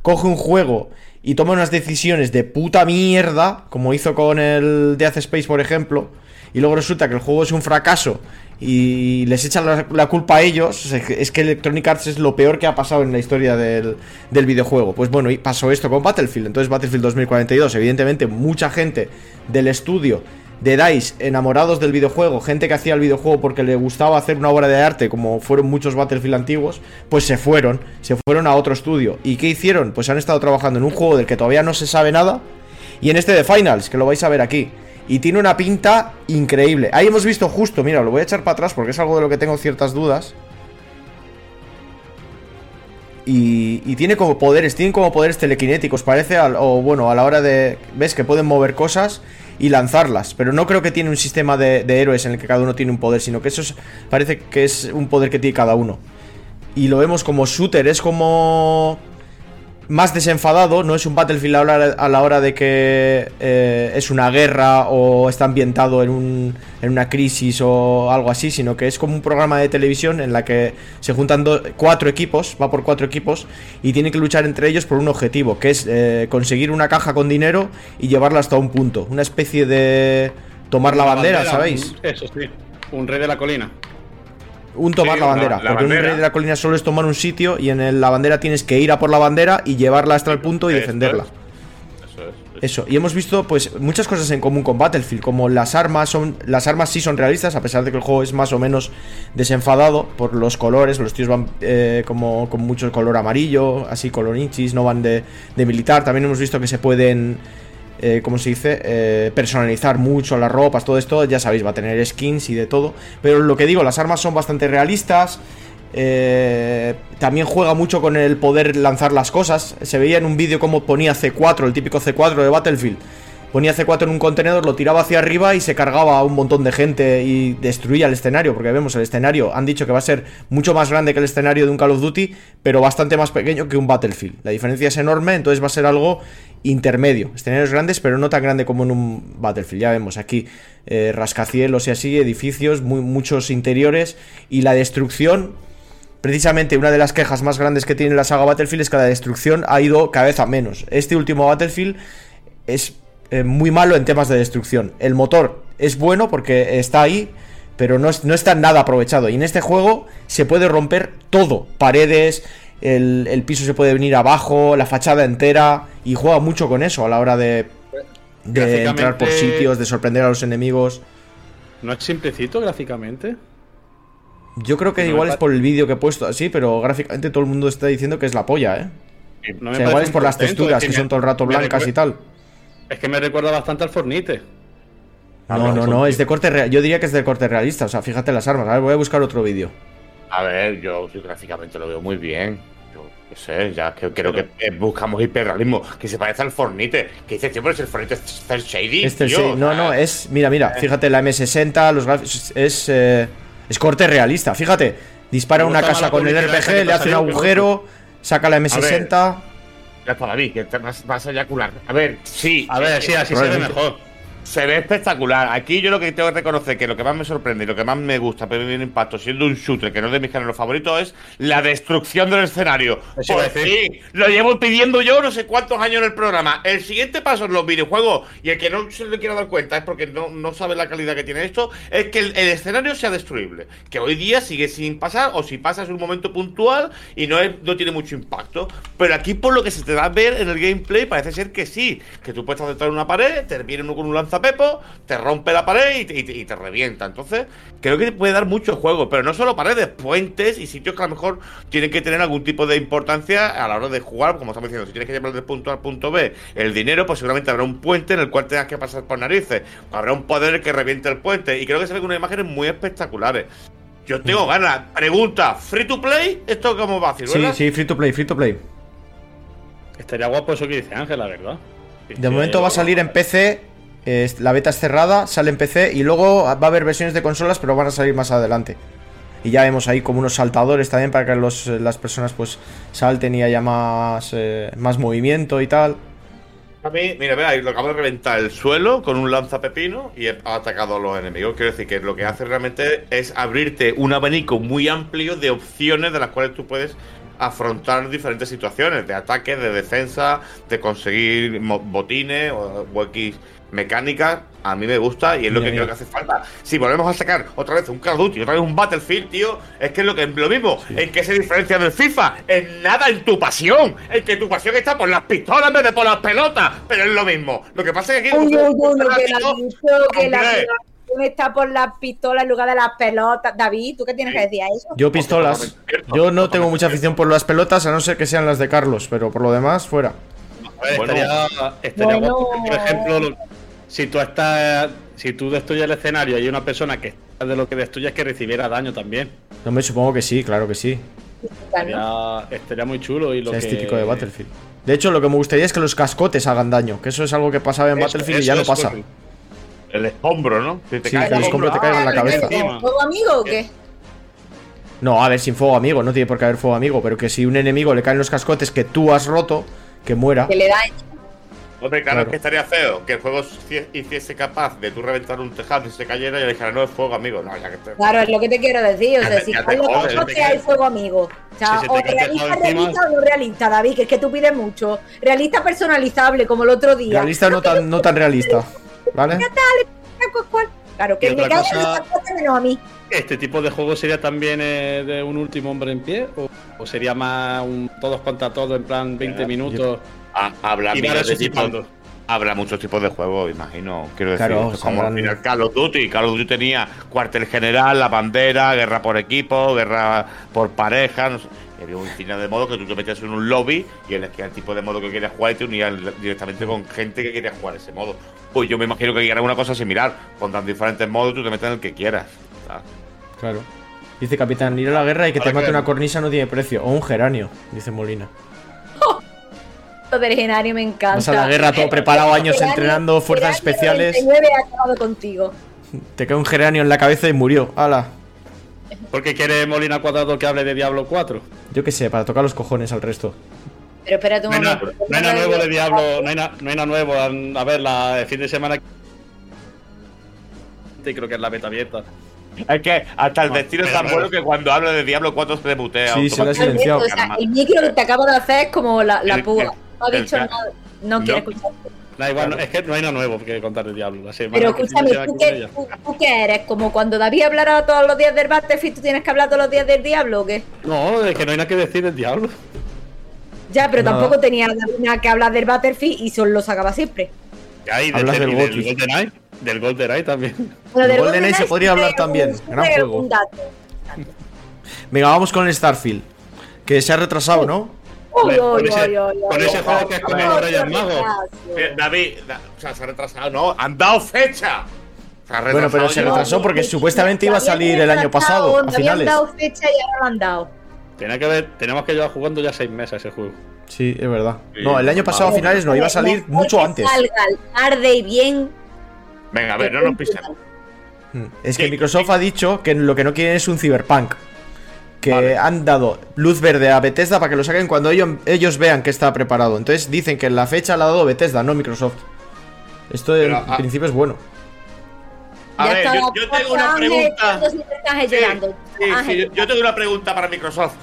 coge un juego y toma unas decisiones de puta mierda, como hizo con el Death Space, por ejemplo, y luego resulta que el juego es un fracaso y les echan la, culpa a ellos, es que Electronic Arts es lo peor que ha pasado en la historia del, del videojuego. Pues bueno, y pasó esto con Battlefield, entonces Battlefield 2042, evidentemente mucha gente del estudio de DICE enamorados del videojuego, gente que hacía el videojuego porque le gustaba hacer una obra de arte, como fueron muchos Battlefield antiguos, pues se fueron, se fueron a otro estudio. ¿Y qué hicieron? Pues han estado trabajando en un juego del que todavía no se sabe nada, y en este de Finals, que lo vais a ver aquí. Y tiene una pinta increíble. Ahí hemos visto justo, mira, lo voy a echar para atrás porque es algo de lo que tengo ciertas dudas. Y, y tiene como poderes, tienen como poderes telequinéticos, parece, o bueno, a la hora de... ¿Ves? Que pueden mover cosas y lanzarlas. Pero no creo que tiene un sistema de, héroes en el que cada uno tiene un poder, sino que eso es- parece que es un poder que tiene cada uno. Y lo vemos como shooter, es como más desenfadado, no es un Battlefield a la hora, a la hora de que eh, es una guerra o está ambientado en, un, en una crisis o algo así, sino que es como un programa de televisión en la que se juntan do- cuatro equipos, va por cuatro equipos, y tienen que luchar entre ellos por un objetivo, que es eh, conseguir una caja con dinero y llevarla hasta un punto, una especie de tomar la bandera, ¿sabéis? un- Eso sí. Un rey de la colina. Un tomar Sí, la bandera. la porque un rey de la colina solo es tomar un sitio y en el- la bandera tienes que ir a por la bandera y llevarla hasta el punto y Esto defenderla. es. Eso es. Eso, y hemos visto pues muchas cosas en común con Battlefield, como las armas son las armas sí son realistas a pesar de que el juego es más o menos desenfadado por los colores, los tíos van eh, como con mucho color amarillo, así colonichis, no van de, de militar, también hemos visto que se pueden eh, ¿cómo se dice? Eh, personalizar mucho las ropas, todo esto, ya sabéis, va a tener skins y de todo. Pero lo que digo, las armas son bastante realistas. eh, también juega mucho con el poder lanzar las cosas. Se veía en un vídeo cómo ponía C4, el típico C4 de Battlefield. Ponía C4 en un contenedor, lo tiraba hacia arriba y se cargaba a un montón de gente y destruía el escenario. Porque vemos, el escenario han dicho que va a ser mucho más grande que el escenario de un Call of Duty, pero bastante más pequeño que un Battlefield. La diferencia es enorme, entonces va a ser algo intermedio. Escenarios grandes, pero no tan grande como en un Battlefield. Ya vemos aquí eh, rascacielos y así, edificios, muchos interiores y la destrucción. Precisamente una de las quejas más grandes que tiene la saga Battlefield es que la destrucción ha ido cada vez a menos. Este último Battlefield es eh, muy malo en temas de destrucción. El motor es bueno porque está ahí, pero no, es- no está nada aprovechado. Y en este juego se puede romper todo: paredes, el, el piso se puede venir abajo, la fachada entera. Y juega mucho con eso a la hora de, de entrar por sitios, de sorprender a los enemigos. ¿No es simplecito gráficamente? Yo creo que No igual es por el vídeo que he puesto así, pero gráficamente todo el mundo está diciendo que es la polla, ¿eh? No O sea, igual es por las texturas que son todo el rato blancas y tal. Es que me recuerda bastante al Fornite. No, A ver, no, no, Fortnite. es de corte real. Yo diría que es de corte realista. O sea, fíjate las armas. A ver, voy a buscar otro vídeo. A ver, yo sí, gráficamente lo veo muy bien. Yo qué sé, ya que creo que eh, buscamos hiperrealismo, que se parece al Fornite. Que dice, tío, pero el Fornite es cel shady. Este tío, sí, o no, no, es. Mira, mira, fíjate, la M60, los gráficos. Es. eh, es corte realista. Fíjate, Dispara una casa con el RPG, le hace un agujero, saca la M60. Ya está, David, que te vas, vas a eyacular. A ver, sí. A ver, sí, así se ve mejor. Se ve espectacular. Aquí yo lo que tengo que reconocer que lo que más me sorprende y lo que más me gusta, pero viene impacto, siendo un shooter que no es de mis géneros favoritos, es la destrucción del escenario. Eso Por fin, lo llevo pidiendo yo no sé cuántos años en el programa. El siguiente paso en los videojuegos, y el que no se le quiera dar cuenta es porque no, no sabe la calidad que tiene esto, es que el, el escenario sea destruible. Que hoy día sigue sin pasar, o si pasa es un momento puntual y no, es, no tiene mucho impacto. Pero aquí, por lo que se te da a ver en el gameplay, parece ser que sí. Que tú puedes de una pared, te viene uno con un lanzapepo, te rompe la pared y te, y te- y te revienta. Entonces, creo que te puede dar mucho juego. Pero no solo paredes, puentes y sitios que a lo mejor tienen que tener algún tipo de importancia a la hora de jugar. Como estamos diciendo, si tienes que llevar del punto A al punto B el dinero, pues seguramente habrá un puente en el cual tengas que pasar por narices. Habrá un poder que reviente el puente. Y creo que se ve con unas imágenes muy espectaculares. Yo tengo ganas. Pregunta, ¿free to play? ¿Esto cómo va a decir, Sí, sí, free to play, free to play. Estaría guapo eso que dice Ángel, la verdad. De momento va a salir en PC, la beta es cerrada, sale en PC y luego va a haber versiones de consolas, pero van a salir más adelante. Y ya vemos ahí como unos saltadores también para que eh, las personas pues salten y haya más, eh, más movimiento y tal. A mí, mira, mira, lo acabo de reventar el suelo con un lanzapepino y he atacado a los enemigos. Quiero decir que lo que hace realmente es abrirte un abanico muy amplio de opciones de las cuales tú puedes afrontar diferentes situaciones de ataque, de defensa, de conseguir mo- botines o, o X mecánicas. A mí me gusta y es lo Mira, que mira. creo que hace falta. Si volvemos a sacar otra vez un Call of Duty, otra vez un Battlefield, tío, es que es lo que lo mismo. ¿En qué se diferencia del FIFA? En nada, en tu pasión. En que tu pasión está por las pistolas en vez de por las pelotas. Pero es lo mismo. Lo que pasa es que aquí. Uy, uy, uy, lo que la que está por las pistolas en lugar de las pelotas. David, ¿tú qué tienes que decir a eso? Yo pistolas. Yo no tengo mucha afición por las pelotas, a no ser que sean las de Carlos, pero por lo demás, fuera. A ver, Bueno. estaría, estaría Bueno. guapo por ejemplo, lo- si tú estás, si tú destruyes el escenario y hay una persona que está de lo que destruyes que recibiera daño también. No me supongo que sí, claro que sí. Estaría, estaría muy chulo y O lo sea, que es típico de Battlefield. De hecho, lo que me gustaría es que los cascotes hagan daño, que eso es algo que pasaba en Eso- Battlefield y eso ya no pasa. correcto. El escombro, ¿no? Si te Sí, cae que el escombro te caiga en la cabeza. ¿Fuego amigo o qué? No, a ver, sin fuego amigo, no tiene por qué haber fuego amigo, pero que si un enemigo le caen los cascotes que tú has roto, que muera. Que le da. Hombre, claro, Claro. es que estaría feo que el juego cie- hiciese capaz de tú reventar un tejado y se cayera y le dijera, no es fuego, amigo. No, ya que te. Claro, es lo que te quiero decir. O sea, si caen los cascotes cae. hay fuego amigo. O sea, Si se o cae realista, realista o no realista, David, que es que tú pides mucho. Realista personalizable, como el otro día. Realista no tan, no tan realista. ¿Vale? Claro, que me cosa- menos a mí. ¿Este tipo de juego sería también eh, de un último hombre en pie? ¿O, o sería más un todos contra todos en plan 20 minutos? Ah, habrá Y tipos. resucitando. Habrá muchos tipos de juegos, imagino. Quiero decir, Claro, como al final Call of Duty. Call of Duty tenía cuartel general, la bandera, guerra por equipo, guerra por pareja. No sé. Y había un cine de modo que tú te metías en un lobby y elegías el tipo de modo que querías jugar y te unías directamente con gente que quería jugar ese modo. Pues yo me imagino que hará una cosa similar. Pondrán diferentes modos tú te metes en el que quieras. ¿sabes? Claro. Dice Capitán, ir a la guerra y que te mate que- una cornisa no tiene precio. O un geranio, dice Molina. Lo del genario me encanta. Vas a la guerra todo preparado, años Geranio- entrenando fuerzas Geranio especiales. 99 ha acabado contigo. Te cae un geranio en la cabeza y murió. hala ¿Por qué quiere Molina Cuadrado que hable de Diablo 4? Yo qué sé, para tocar los cojones al resto. Pero espérate un No hay, nada, momento. no hay nada nuevo de Diablo, no hay, na- no hay nada nuevo. A ver, la, el fin de semana. Y creo que es la beta abierta. Es que hasta el No, destino es tan bueno. que cuando habla de Diablo 4 se mutea. Sí, se lo ha silenciado. O sea, el micro que te acabo de hacer es como la, la púa. No ha dicho nada. No quiere No. Da igual, no- es que no hay nada nuevo que contar de Diablo. Pero escúchame, ¿tú qué, con tú, tú qué eres? ¿Como cuando David hablará todos los días del Battlefield, tú tienes que hablar todos los días del Diablo o qué? No, es que no hay nada que decir del Diablo. Ya, pero Nada. tampoco tenía David nada que hablar del Battlefield y solo lo sacaba siempre. Ya, y Hablas del del Gotis. GoldenEye. Del GoldenEye también. Bueno, del GoldenEye se GoldenEye podría hablar también, un- gran juego. un dato. Venga, vamos con el Starfield. Que se ha retrasado, ¿no? Uy, Con uy, ese- uy, con juego que como uy, los Reyes Magos. David, da- o sea, se ha retrasado, no, han dado fecha. Se ha Bueno, pero se retrasó porque supuestamente iba a salir el año pasado, a Habían finales. dado fecha y ahora lo han dado. Tiene que ver, tenemos que llevar jugando ya seis meses ese juego. Sí, es verdad. Sí, No, el año pasado a finales no, iba a salir mucho antes. Salga tarde y bien. Venga, a ver, no nos pisemos. Es que Microsoft ha dicho que lo que no quieren es un Cyberpunk. Que Vale. han dado luz verde a Bethesda para que lo saquen cuando ellos, ellos vean que está preparado. Entonces dicen que la fecha la ha dado Bethesda, no Microsoft. Esto en ah, principio es bueno. A ver, yo, tengo una pregunta. yo, yo tengo una pregunta para Microsoft.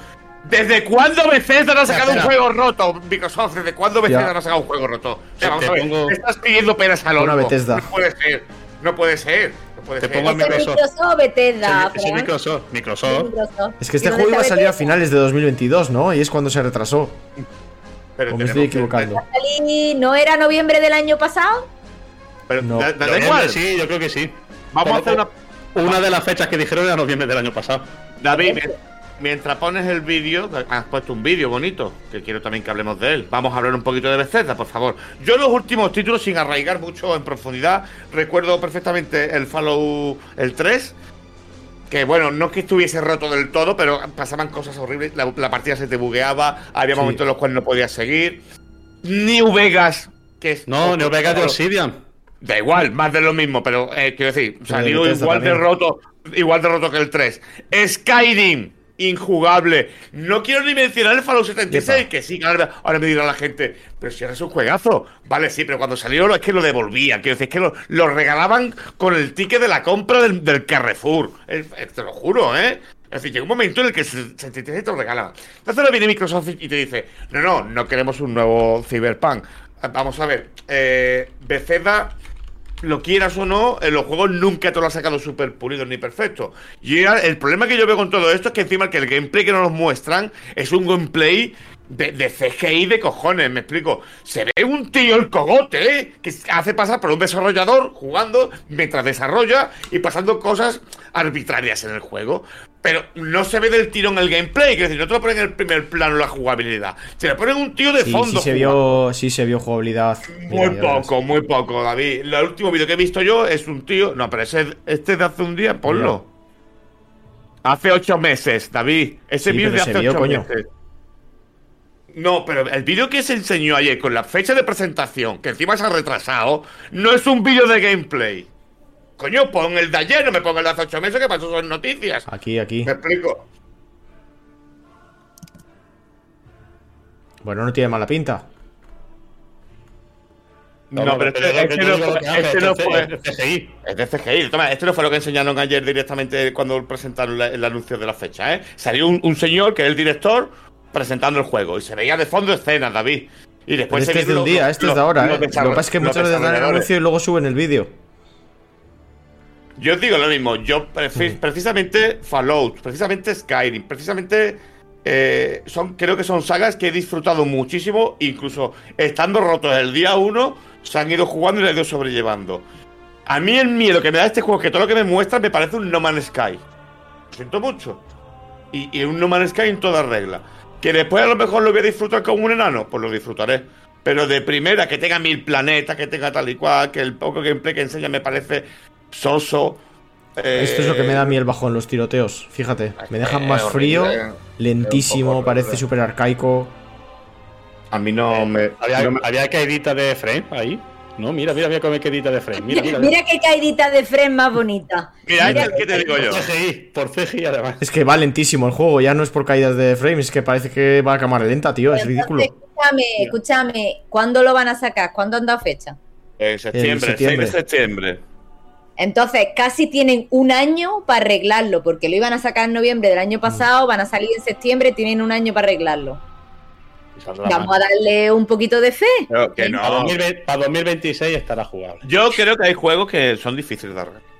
¿Desde cuándo Bethesda no ha sacado un juego roto? Microsoft, ¿desde cuándo Bethesda Ya. no ha sacado un juego roto? O sea, Te- vamos te a ver, pongo- te estás pidiendo peras al. No puede ser. No puede ser. Puede Te ser. pongo ¿Es de Microsoft. Microsoft Bethesda? Sí, Fran? Microsoft. Microsoft. Microsoft. Es que este ¿Y dónde juego iba a salir a finales de 2022, ¿no? Y es cuando se retrasó. Pero O me estoy equivocando. ¿No era noviembre del año pasado? Pero No. da, igual. Sí, yo creo que sí. Vamos a hacer una. Una de las fechas que dijeron era noviembre del año pasado. David, mientras pones el vídeo, has puesto un vídeo bonito, que quiero también que hablemos de él. Vamos a hablar un poquito de Bethesda, por favor. Yo los últimos títulos, sin arraigar mucho en profundidad, recuerdo perfectamente el Fallout el 3. Que bueno, no es que estuviese roto del todo, pero pasaban cosas horribles. La, la partida se te bugueaba, había Sí. momentos en los cuales no podías seguir. New Vegas, que es. No, Neo Vegas de. Obsidian. Da igual, más de lo mismo, pero eh, quiero decir, de salió igual de también. roto, igual de roto que el 3. Skyrim, injugable. No quiero ni mencionar el Fallout 76, Yepa. que sí, ahora, ahora me dirá la gente, pero si ahora es un juegazo. Vale, sí, pero cuando salió es que lo devolvían, quiero decir, es que lo, lo regalaban con el ticket de la compra del, del Carrefour. Eh, eh, te lo juro, ¿eh? Es decir, llega un momento en el que el 76 te lo regalaban. Entonces ahora viene Microsoft y te dice, no, no, no queremos un nuevo Cyberpunk. Vamos a ver, eh, Bethesda lo quieras o no, en los juegos nunca te lo ha sacado súper pulido ni perfecto. Y el problema que yo veo con todo esto es que encima que el gameplay que nos muestran es un gameplay de, de CGI de cojones, me explico. Se ve un tío el cogote, ¿eh? que hace pasar por un desarrollador jugando mientras desarrolla y pasando cosas arbitrarias en el juego. Pero no se ve del tirón el gameplay, que es decir, no te lo ponen en el primer plano la jugabilidad. Se le ponen un tío de Sí, fondo. sí se jugando. vio, sí se vio jugabilidad. Muy Mira, poco, muy poco, David. El último vídeo que he visto yo es un tío. No, pero ese, este es de hace un día, ponlo. Hace ocho meses, David. Ese Sí, vídeo de hace ocho meses. No, pero el vídeo que se enseñó ayer con la fecha de presentación, que encima se ha retrasado, no es un vídeo de gameplay. Coño, pon el de ayer, no me ponga el de hace ocho meses, que pasó son noticias. Aquí, aquí. Me explico. Bueno, no tiene mala pinta. No, pero este, es este no fue. Este no este- fue. este CGI. Es de CGI. Toma, esto no fue lo que enseñaron ayer directamente cuando presentaron la- el anuncio de la fecha, ¿eh? Salió un, un señor que es el director presentando el juego y se veía de fondo escenas, David. Y Pero después este se es de un día, este es de ahora, los ¿eh? Lo que pasa es que los muchas veces dan el anuncio y luego suben el vídeo. Yo os digo lo mismo. Yo prefi- precisamente Fallout, precisamente Skyrim, precisamente eh, son, creo que son sagas que he disfrutado muchísimo, incluso estando rotos el día uno, se han ido jugando y la he ido sobrellevando. A mí el miedo que me da este juego es que todo lo que me muestra me parece un No Man's Sky. Lo siento mucho. Y, y un No Man's Sky en toda regla. Que después a lo mejor lo voy a disfrutar como un enano, pues lo disfrutaré. Pero de primera, que tenga mil planetas, que tenga tal y cual, que el poco gameplay que enseña me parece soso. eh, Esto es lo que me da a mí el bajón, los tiroteos. Fíjate, me dejan eh, más frío, horrible, eh. lentísimo, parece súper arcaico. A mí no me. Había, no me- había caidita de frame ahí. No, mira, mira, mira cómo hay caidita de frame. Mira, mira. Mira qué caidita de Fren más bonita. Mira, Mira ¿qué te digo yo? Por CGI, por CGI además. Es que va lentísimo el juego, ya no es por caídas de frames, es que parece que va a cámara lenta, tío, es Entonces, ridículo. Escúchame, escúchame. ¿Cuándo lo van a sacar? ¿Cuándo han dado fecha? En septiembre, septiembre. 6 de septiembre. Entonces, casi tienen un año para arreglarlo, porque lo iban a sacar en noviembre del Mm. año pasado, van a salir en septiembre, tienen un año para arreglarlo. Vamos a darle un poquito de fe. Que no. Para, 2020 para 2026 estará jugable. Yo creo que hay juegos que son difíciles de arreglar.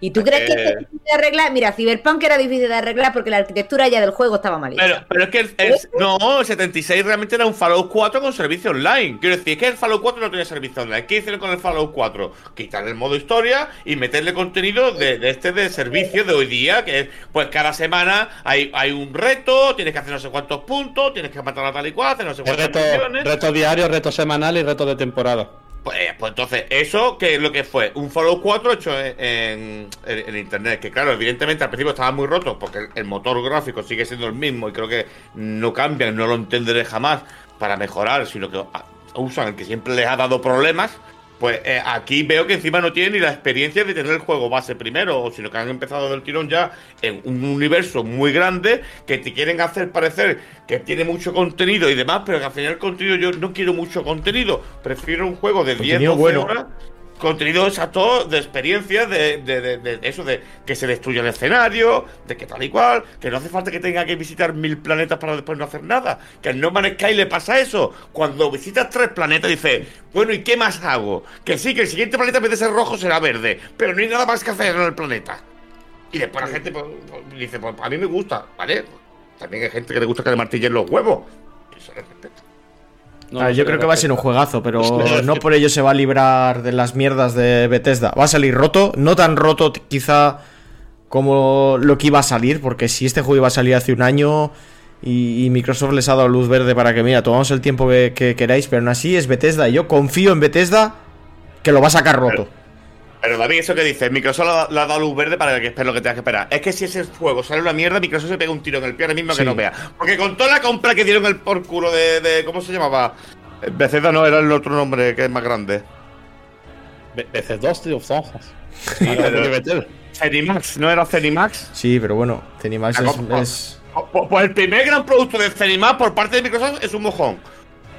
¿Y tú crees que Eh. es difícil de arreglar? Mira, Cyberpunk era difícil de arreglar porque la arquitectura ya del juego estaba mal hecha. Pero, pero es que el, el- no, el 76 realmente era un Fallout 4 con servicio online. Quiero decir, es que el Fallout 4 no tenía servicio online. ¿Qué hicieron con el Fallout 4? Quitar el modo historia y meterle contenido de, de este de servicio de hoy día, que es, pues cada semana hay, hay un reto, tienes que hacer no sé cuántos puntos, tienes que matar a tal y cual, hacer no sé cuántas reto, misiones. reto diario, reto semanal y reto de temporada. Pues, pues entonces, eso que es lo que fue un Fallout 4 hecho en, en- internet. Que claro, evidentemente al principio estaba muy roto porque el, el motor gráfico sigue siendo el mismo y creo que no cambian, no lo entenderé jamás para mejorar, sino que usan el que siempre les ha dado problemas. Pues eh, aquí veo que encima no tienen ni la experiencia de tener el juego base primero, sino que han empezado del tirón ya en un universo muy grande que te quieren hacer parecer que tiene mucho contenido y demás, pero que al final el contenido yo no quiero mucho contenido, prefiero un juego de 10 Contenido 12 bueno. horas contenido exacto de experiencia, de, de- de- de eso, de que se destruya el escenario, de que tal y cual, que no hace falta que tenga que visitar mil planetas para después no hacer nada. Que en No Man's Sky le pasa eso. Cuando visitas tres planetas dices, bueno, ¿y qué más hago? Que sí, que el siguiente planeta en vez de ser rojo será verde, pero no hay nada más que hacer en el planeta. Y después la gente pues, pues, dice, pues a mí me gusta, ¿vale? También hay gente que le gusta que le martillen los huevos. Eso le respeto. No, Ah, yo creo que va a ser un juegazo, pero no por ello se va a librar de las mierdas de Bethesda. Va a salir roto, no tan roto quizá como lo que iba a salir, porque si este juego iba a salir hace un año y, y Microsoft les ha dado luz verde para que, mira, tomamos el tiempo que, que queráis, pero aún así es Bethesda y yo confío en Bethesda que lo va a sacar roto. Pero David, eso que dices, Microsoft le ha- dado luz verde para que esperes lo que tengas que esperar. Es que si ese juego sale una mierda, Microsoft se pega un tiro en el pie ahora mismo Sí. que no vea. Porque con toda la compra que dieron el por culo de, de- ¿Cómo se llamaba? Eh, Bethesda no era el otro nombre que es más grande. Ve- Veces dos, tío, pero-. Cenimax, ¿no era Cenimax? Sí, pero bueno, Zenimax La es, compra. es- Pues, pues el primer gran producto de Cenimax por parte de Microsoft es un mojón.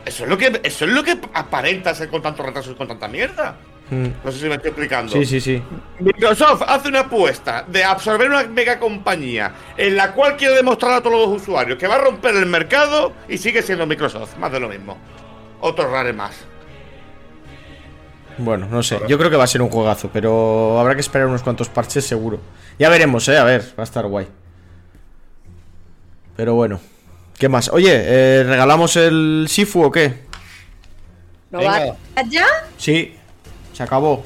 Eso es lo que, eso es lo que aparenta ser con tanto retraso y con tanta mierda. Mm. No sé si me estoy explicando. Sí, sí, sí. Microsoft hace una apuesta de absorber una mega compañía en la cual quiere demostrar a todos los usuarios que va a romper el mercado y sigue siendo Microsoft, más de lo mismo. Otro rare más. Bueno, no sé. Yo creo que va a ser un juegazo, pero habrá que esperar unos cuantos parches seguro. Ya veremos, eh. A ver, va a estar guay. Pero bueno. ¿Qué más? Oye, eh, ¿regalamos el Sifu o qué? ¿No va ya? Sí, se acabó.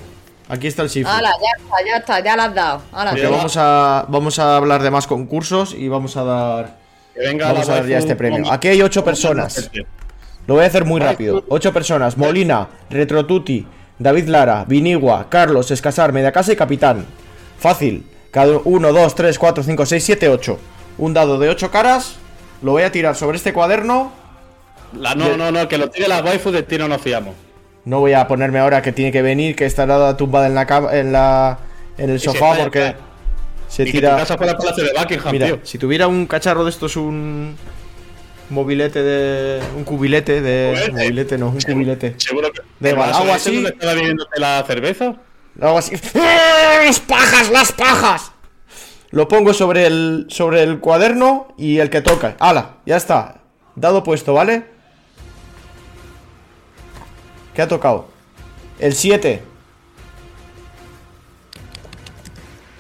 Aquí está el Sifu. Hala, ya está, ya está, ya la has dado. Hala, Porque Venga. vamos a, vamos a hablar de más concursos y vamos a dar. Que venga Vamos a dar ya este premio. Aquí hay ocho personas. Lo voy a hacer muy rápido. Ocho personas. Molina, Retrotuti, David Lara, Vinigua, Carlos, Escasar, Mediacasa y Capitán. Fácil. Cada uno, dos, tres, cuatro, cinco, seis, siete, ocho. Un dado de ocho caras. Lo voy a tirar sobre este cuaderno. La- no, no, no, que lo tire la waifu de ti no nos fiamos. No voy a ponerme ahora que tiene que venir, que estará tumbada en la cama, en la en el sofá porque se y que tu tira. casa fuera el palacio de Buckingham, Mira, tío. si tuviera un cacharro de estos, un mobilete de. un cubilete de. Cubilete. Mobilete, no, un cubilete. Seguro que. Da ¿El igual, vaso hago ese así. estaba bebiéndote la cerveza? Hago así. ¡Eh, ¡Las pajas, las pajas! Lo pongo sobre el, sobre el cuaderno y el que toca. ¡Hala! Ya está. Dado puesto, ¿vale? ¿Qué ha tocado? El 7.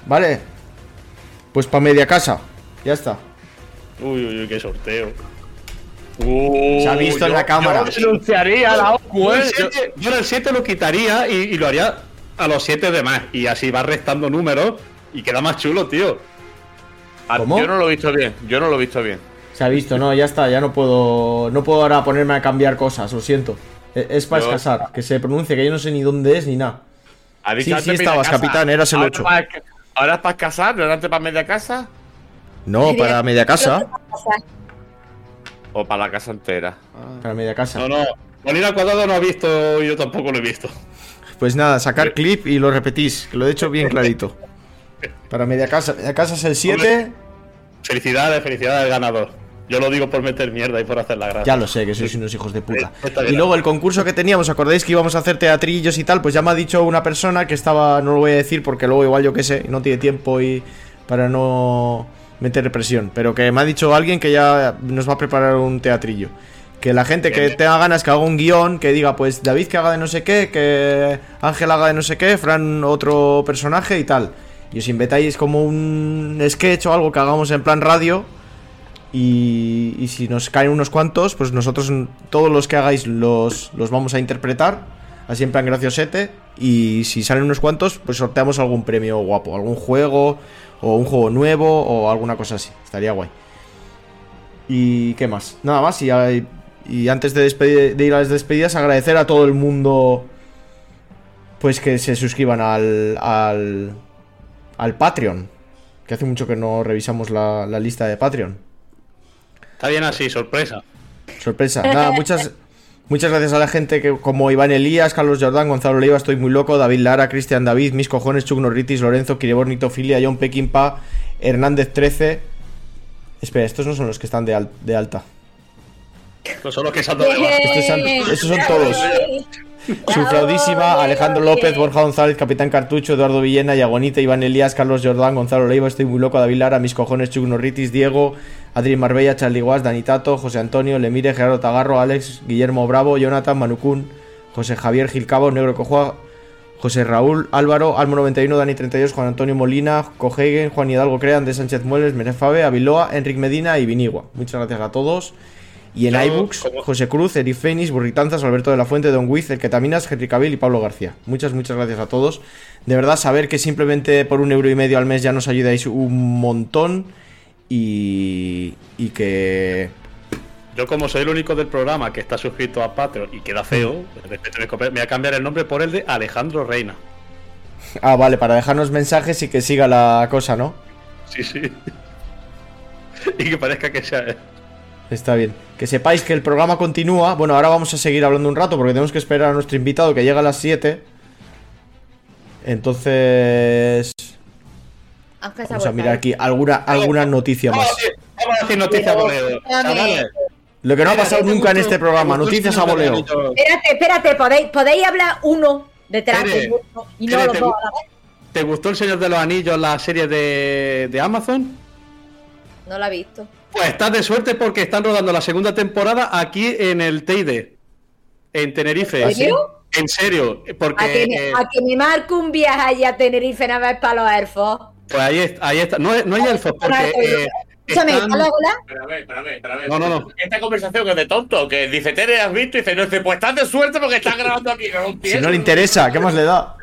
Vale. Pues para media casa. Ya está. Uy, uy, uy, qué sorteo. Se ha visto en la cámara. Yo denunciaría la Yo ¿eh? el siete- yo el 7 lo quitaría y, y lo haría a los 7 demás. Y así va restando números y queda más chulo, tío. Ah, ¿Cómo? Yo no lo he visto bien, yo no lo he visto bien. Se ha visto, no, ya está, ya no puedo. No puedo ahora ponerme a cambiar cosas, lo siento. E- Es para escasar, que se pronuncia, que yo no sé ni dónde es ni nada. Sí, sí estabas, capitán, eras el Ahora ocho. para- Ahora es para casar, ¿no era antes para media casa? No, para media casa. O para la casa entera. Para media casa. No, no. Molina al cuadrado no ha visto y yo tampoco lo he visto. Pues nada, sacar clip y lo repetís, que lo he hecho bien clarito. Para media casa. Media casa es el 7. Felicidades, felicidades al ganador. Yo lo digo por meter mierda y por hacer la gracia. Ya lo sé, que sois unos hijos de puta. Y luego el concurso que teníamos, ¿acordáis que íbamos a hacer teatrillos y tal? Pues ya me ha dicho una persona que estaba, no lo voy a decir porque luego igual yo qué sé, no tiene tiempo y para no meter presión, pero que me ha dicho alguien que ya nos va a preparar un teatrillo. Que la gente que tenga ganas que haga un guion, que diga, pues David que haga de no sé qué, que Ángel haga de no sé qué, Fran otro personaje y tal. Y os inventáis como un sketch o algo que hagamos en plan radio. Y, si nos caen unos cuantos, pues nosotros todos los que hagáis los, los vamos a interpretar, así en plan graciosete. Y si salen unos cuantos, pues sorteamos algún premio guapo, algún juego, o un juego nuevo, o alguna cosa así. Estaría guay. ¿Y qué más? Nada más, y, antes de, ir a las despedidas, agradecer a todo el mundo, pues que se suscriban al, al, Patreon. Que hace mucho que no revisamos la lista de Patreon. Está bien así, sorpresa. Sorpresa. Nada, muchas, Muchas gracias a la gente que, como Iván Elías, Carlos Jordán, Gonzalo Leiva, Estoy Muy Loco, David Lara, Cristian David, Mis Cojones, Chuck Norritis, Lorenzo, Kiribor, Filia, John Pekinpa, Hernández 13. Espera, estos no son los que están de, al- de alta. No son los que dado de baja. Estos son todos. Sufraudísima, Alejandro López, Borja González, Capitán Cartucho, Eduardo Villena, Yagonita, Iván Elías, Carlos Jordán, Gonzalo Leiva, Estoy Muy Loco, David Lara, Mis Cojones, Chuck Norritis, Diego, Adri Marbella, Charlie Guas, Dani Tato, José Antonio, Lemire, Gerardo Tagarro, Alex, Guillermo Bravo, Jonathan, Manucún, José Javier Gilcabo, Negro Cojua, José Raúl, Álvaro, Almo 91, Dani 32, Juan Antonio Molina, Cogegen, Juan Hidalgo Crean, de Sánchez Mueles, Merefabe, Aviloa, Enric Medina y Vinigua. Muchas gracias a todos. Y en iBooks, José Cruz, Eric Fénix, Burritanzas, Alberto de la Fuente, Don Wiz, El Ketaminas, Henry Cabil y Pablo García. Muchas, muchas gracias a todos. De verdad, saber que simplemente por un euro y medio al mes ya nos ayudáis un montón y, y que Yo, como soy el único del programa que está suscrito a Patreon y queda feo, me voy a cambiar el nombre por el de Alejandro Reina. Ah, vale, para dejarnos mensajes y que siga la cosa, ¿no? Sí, sí. y que parezca que sea. Está bien. Que sepáis que el programa continúa. Bueno, ahora vamos a seguir hablando un rato porque tenemos que esperar a nuestro invitado que llega a las 7. Entonces... Vamos a mirar ahí. aquí alguna, alguna noticia más. vamos a decir noticias Lo que no ha pasado ¿te nunca en este programa. Noticias a de voleo. Espérate, espérate, podéis, podéis hablar uno detrás del otro y no los dos gu- a la vez. ¿Te gustó El Señor de los Anillos, la serie de, de Amazon? No la he visto. Pues estás de suerte porque están rodando la segunda temporada aquí en el Teide, en Tenerife. ¿En serio? En serio, porque A que, me, eh, a que me marco un viaje allá a Tenerife nada más para los elfos. pues ahí, es- ahí está. No, no hay elfos porque eh, Escúchame, están- ¿está la bola? Espérame, espérame, espérame. No, no, no. Esta conversación es de tonto, que dice Tere, ¿has visto? Y dice, no, dice, pues estás de suerte porque estás grabando aquí. No Si no le interesa, ¿qué más le da?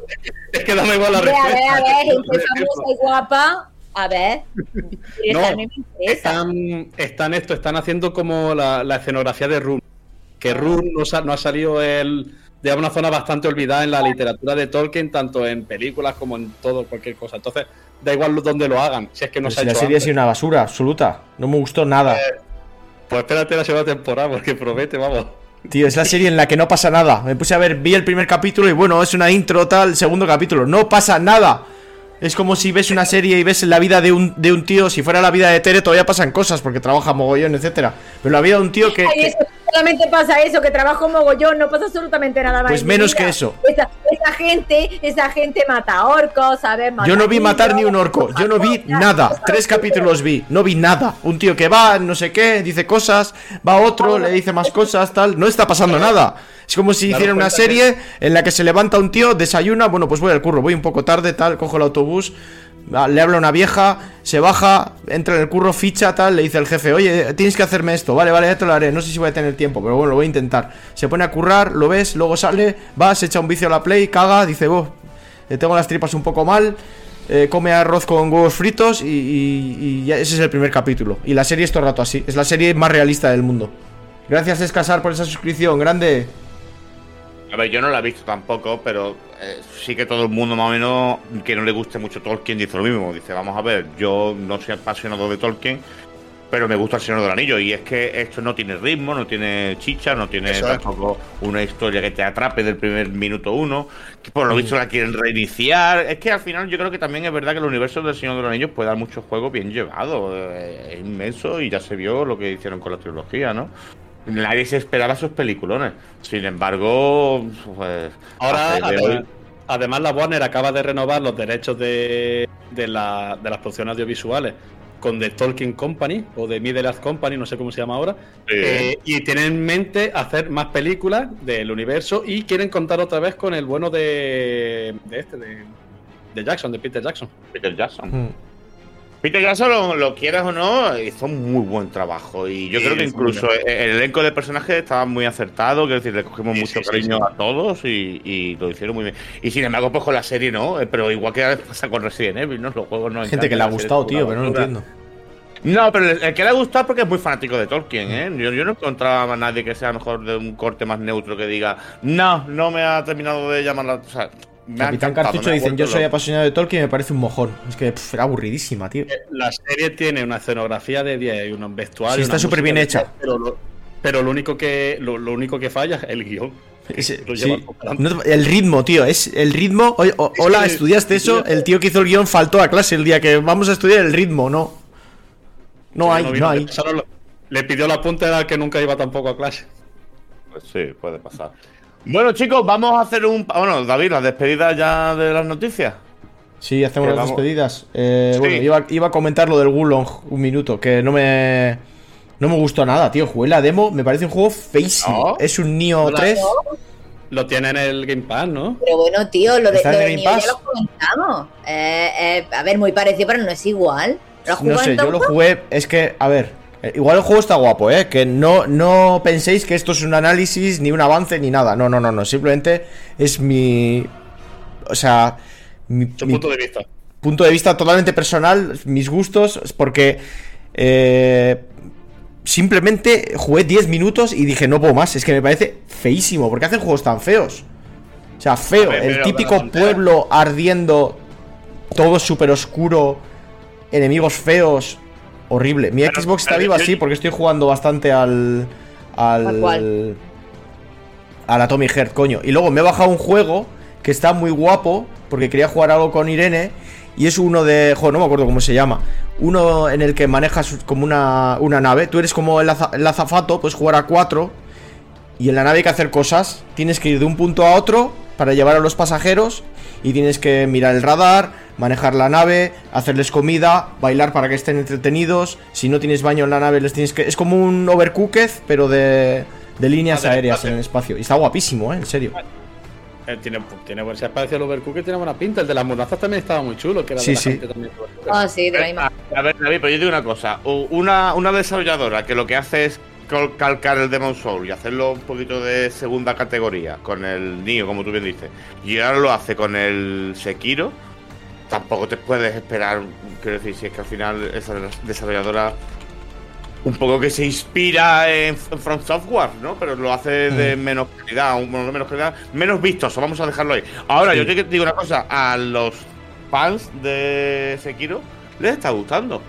es que dame igual la A ver, a ver, respuesta. a ver, gente famosa y guapa. A ver. No, están, están esto, están haciendo como la, la escenografía de Rune. Que Rune no, ha salido el, de una zona bastante olvidada en la literatura de Tolkien, tanto en películas como en todo, cualquier cosa. Entonces, da igual donde lo hagan, si es que no se ha si la hecho serie ha antes. sido una basura absoluta. No me gustó nada. Pues espérate la segunda temporada, porque promete, vamos. Tío, es la serie en la que no pasa nada. Me puse a ver, vi el primer capítulo y bueno, es una intro tal, segundo capítulo. No pasa nada. Es como si ves una serie y ves la vida de un, de un tío. Si fuera la vida de Tere, todavía pasan cosas porque trabaja mogollón, etcétera. Pero la vida de un tío que. Que- solamente pasa eso, que trabajo mogollón, no pasa absolutamente nada más. Pues menos vida. que eso. Esa, esa gente, esa gente mata orcos, ¿sabes? Mata Yo no vi matar ni un orco, yo no vi nada. Tres capítulos vi, no vi nada. Un tío que va, no sé qué, dice cosas, va otro, le dice más cosas, tal. No está pasando nada. Es como si hicieran una serie en la que se levanta un tío, desayuna, bueno, pues voy al curro, voy un poco tarde, tal, cojo el autobús, le habla una vieja, se baja, entra en el curro, ficha, tal, le dice el jefe, oye, tienes que hacerme esto, vale, vale, ya te lo haré, no sé si voy a tener tiempo, pero bueno, lo voy a intentar. Se pone a currar, lo ves, luego sale, va, se echa un vicio a la play, caga, dice, oh, eh, tengo las tripas un poco mal, eh, come arroz con huevos fritos y, y- y ya ese es el primer capítulo. Y la serie es todo el rato así, es la serie más realista del mundo. Gracias, Escasar, por esa suscripción, grande. A ver, yo no la he visto tampoco, pero eh, sí que todo el mundo más o menos que no le guste mucho Tolkien dice lo mismo. Dice, vamos a ver, yo no soy apasionado de Tolkien, pero me gusta el Señor del Anillo. Y es que esto no tiene ritmo, no tiene chicha, no tiene Eso es. tampoco una historia que te atrape del primer minuto uno. Que por lo visto la quieren reiniciar. Es que al final yo creo que también es verdad que el universo del Señor de los Anillos puede dar muchos juegos bien llevados. eh, es inmenso y ya se vio lo que hicieron con la trilogía, ¿no? Nadie se esperaba esos peliculones. Sin embargo, pues. Ahora, además, hoy- además, la Warner acaba de renovar los derechos de, de, la- de las producciones audiovisuales con The Tolkien Company o The Middle Earth Company, no sé cómo se llama ahora. Sí. Eh, y tienen en mente hacer más películas del universo y quieren contar otra vez con el bueno de, de este, de, de Jackson, de Peter Jackson. Peter Jackson. Mm. Peter Jackson, lo, lo quieras o no, hizo un muy buen trabajo. Y yo Sí, creo que incluso sí. el, el elenco de personajes estaba muy acertado. Quiero decir, le cogimos Sí, mucho sí, cariño sí. a todos y, y lo hicieron muy bien. Y sin embargo, pues con la serie no. eh, Pero igual que pasa con Resident Evil, ¿no? Los juegos no Hay gente que le ha gustado, tío, pero no lo entiendo. No, pero el, el que le ha gustado porque es muy fanático de Tolkien, ¿eh? Yo, yo no encontraba a nadie que sea mejor de un corte más neutro que diga, no, no me ha terminado de llamar la. O sea, me Capitán Cartucho dicen, yo soy loco". apasionado de Tolkien y me parece un mojón. Es que pff, era aburridísima, tío. La serie tiene una escenografía de 10 y unos vestuarios. Sí, está súper bien hecha. 10, Pero lo, Pero lo único que lo, lo único que falla es el guion. Ese- sí. No el ritmo, tío, es el ritmo. Oye, o- hola, que- ¿estudiaste eso? El tío que hizo el guion faltó a clase el día que vamos a estudiar el ritmo, no. No hay, no hay. Le pidió la punta al que nunca iba tampoco a clase. Pues sí, puede pasar. Bueno, chicos, vamos a hacer un. Bueno, David, la despedida ya de las noticias. Sí, hacemos las despedidas. Eh, Sí. Bueno, iba, iba a comentar lo del Gulong un minuto, que no me. No me gustó nada, tío. Jugué la demo, me parece un juego feísimo. ¿No? Es un Hola. 3. Lo tiene en el Game Pass, ¿no? Pero bueno, tío, lo de, ¿Está lo de Pass? ya lo comentamos. Eh, eh, a ver, muy parecido, pero no es igual. ¿Lo has No sé, yo lo jugué. Es que, a ver. Eh, Igual el juego está guapo, ¿eh? Que no, no penséis que esto es un análisis, ni un avance, ni nada. No, no, no, no. Simplemente es mi. O sea. Mi, punto de vista. punto de vista totalmente personal, mis gustos, porque eh, simplemente jugué 10 minutos y dije, no puedo más, es que me parece feísimo, porque hacen juegos tan feos. O sea, feo, ver, el típico pueblo ardiendo, todo súper oscuro, enemigos feos, horrible. Mi Pero- Xbox está viva yo- así porque estoy jugando bastante al... ¿A al cuál? al Atomic Heart, coño. Y luego me he bajado un juego que está muy guapo, porque quería jugar algo con Irene, y es uno de... Joder, no me acuerdo cómo se llama. Uno en el que manejas como una, una nave. Tú eres como el, aza- el azafato, puedes jugar a cuatro, y en la nave hay que hacer cosas. Tienes que ir de un punto a otro para llevar a los pasajeros, y tienes que mirar el radar, manejar la nave, hacerles comida, bailar para que estén entretenidos. Si no tienes baño en la nave, les tienes que... Es como un overcooked, pero de... De líneas aéreas espacio. en el espacio. Y está guapísimo, ¿eh? En serio. Eh, tiene, tiene buen parecido al Overcooked, tiene buena pinta. El de las mudanzas también estaba muy chulo, que era Sí, de la sí. Ah, sí, de la misma. A ver, David, pero yo digo una cosa. Una, una desarrolladora que lo que hace es cal- calcar el Demon Soul y hacerlo un poquito de segunda categoría con el Nio, como tú bien dices, y ahora lo hace con el Sekiro, tampoco te puedes esperar, quiero decir, si es que al final esa desarrolladora un poco que se inspira en, From Software, ¿no? Pero lo hace de menos calidad, un menos calidad, menos vistoso, vamos a dejarlo ahí. Ahora, Sí. yo te digo una cosa, a los fans de Sekiro les está gustando.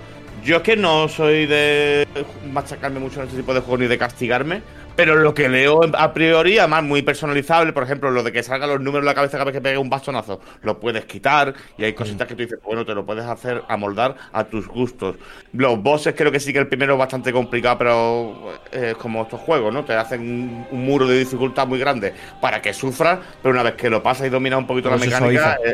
Yo es que no soy de machacarme mucho en este tipo de juegos ni de castigarme, pero lo que leo a priori, además muy personalizable, por ejemplo, lo de que salgan los números en la cabeza cada vez que pegue un bastonazo, lo puedes quitar y hay cositas que tú dices, bueno, te lo puedes hacer amoldar a tus gustos. Los bosses creo que sí que el primero es bastante complicado, pero eh, es como estos juegos, ¿no? Te hacen un, un muro de dificultad muy grande para que sufras, pero una vez que lo pasas y dominas un poquito la mecánica, eh,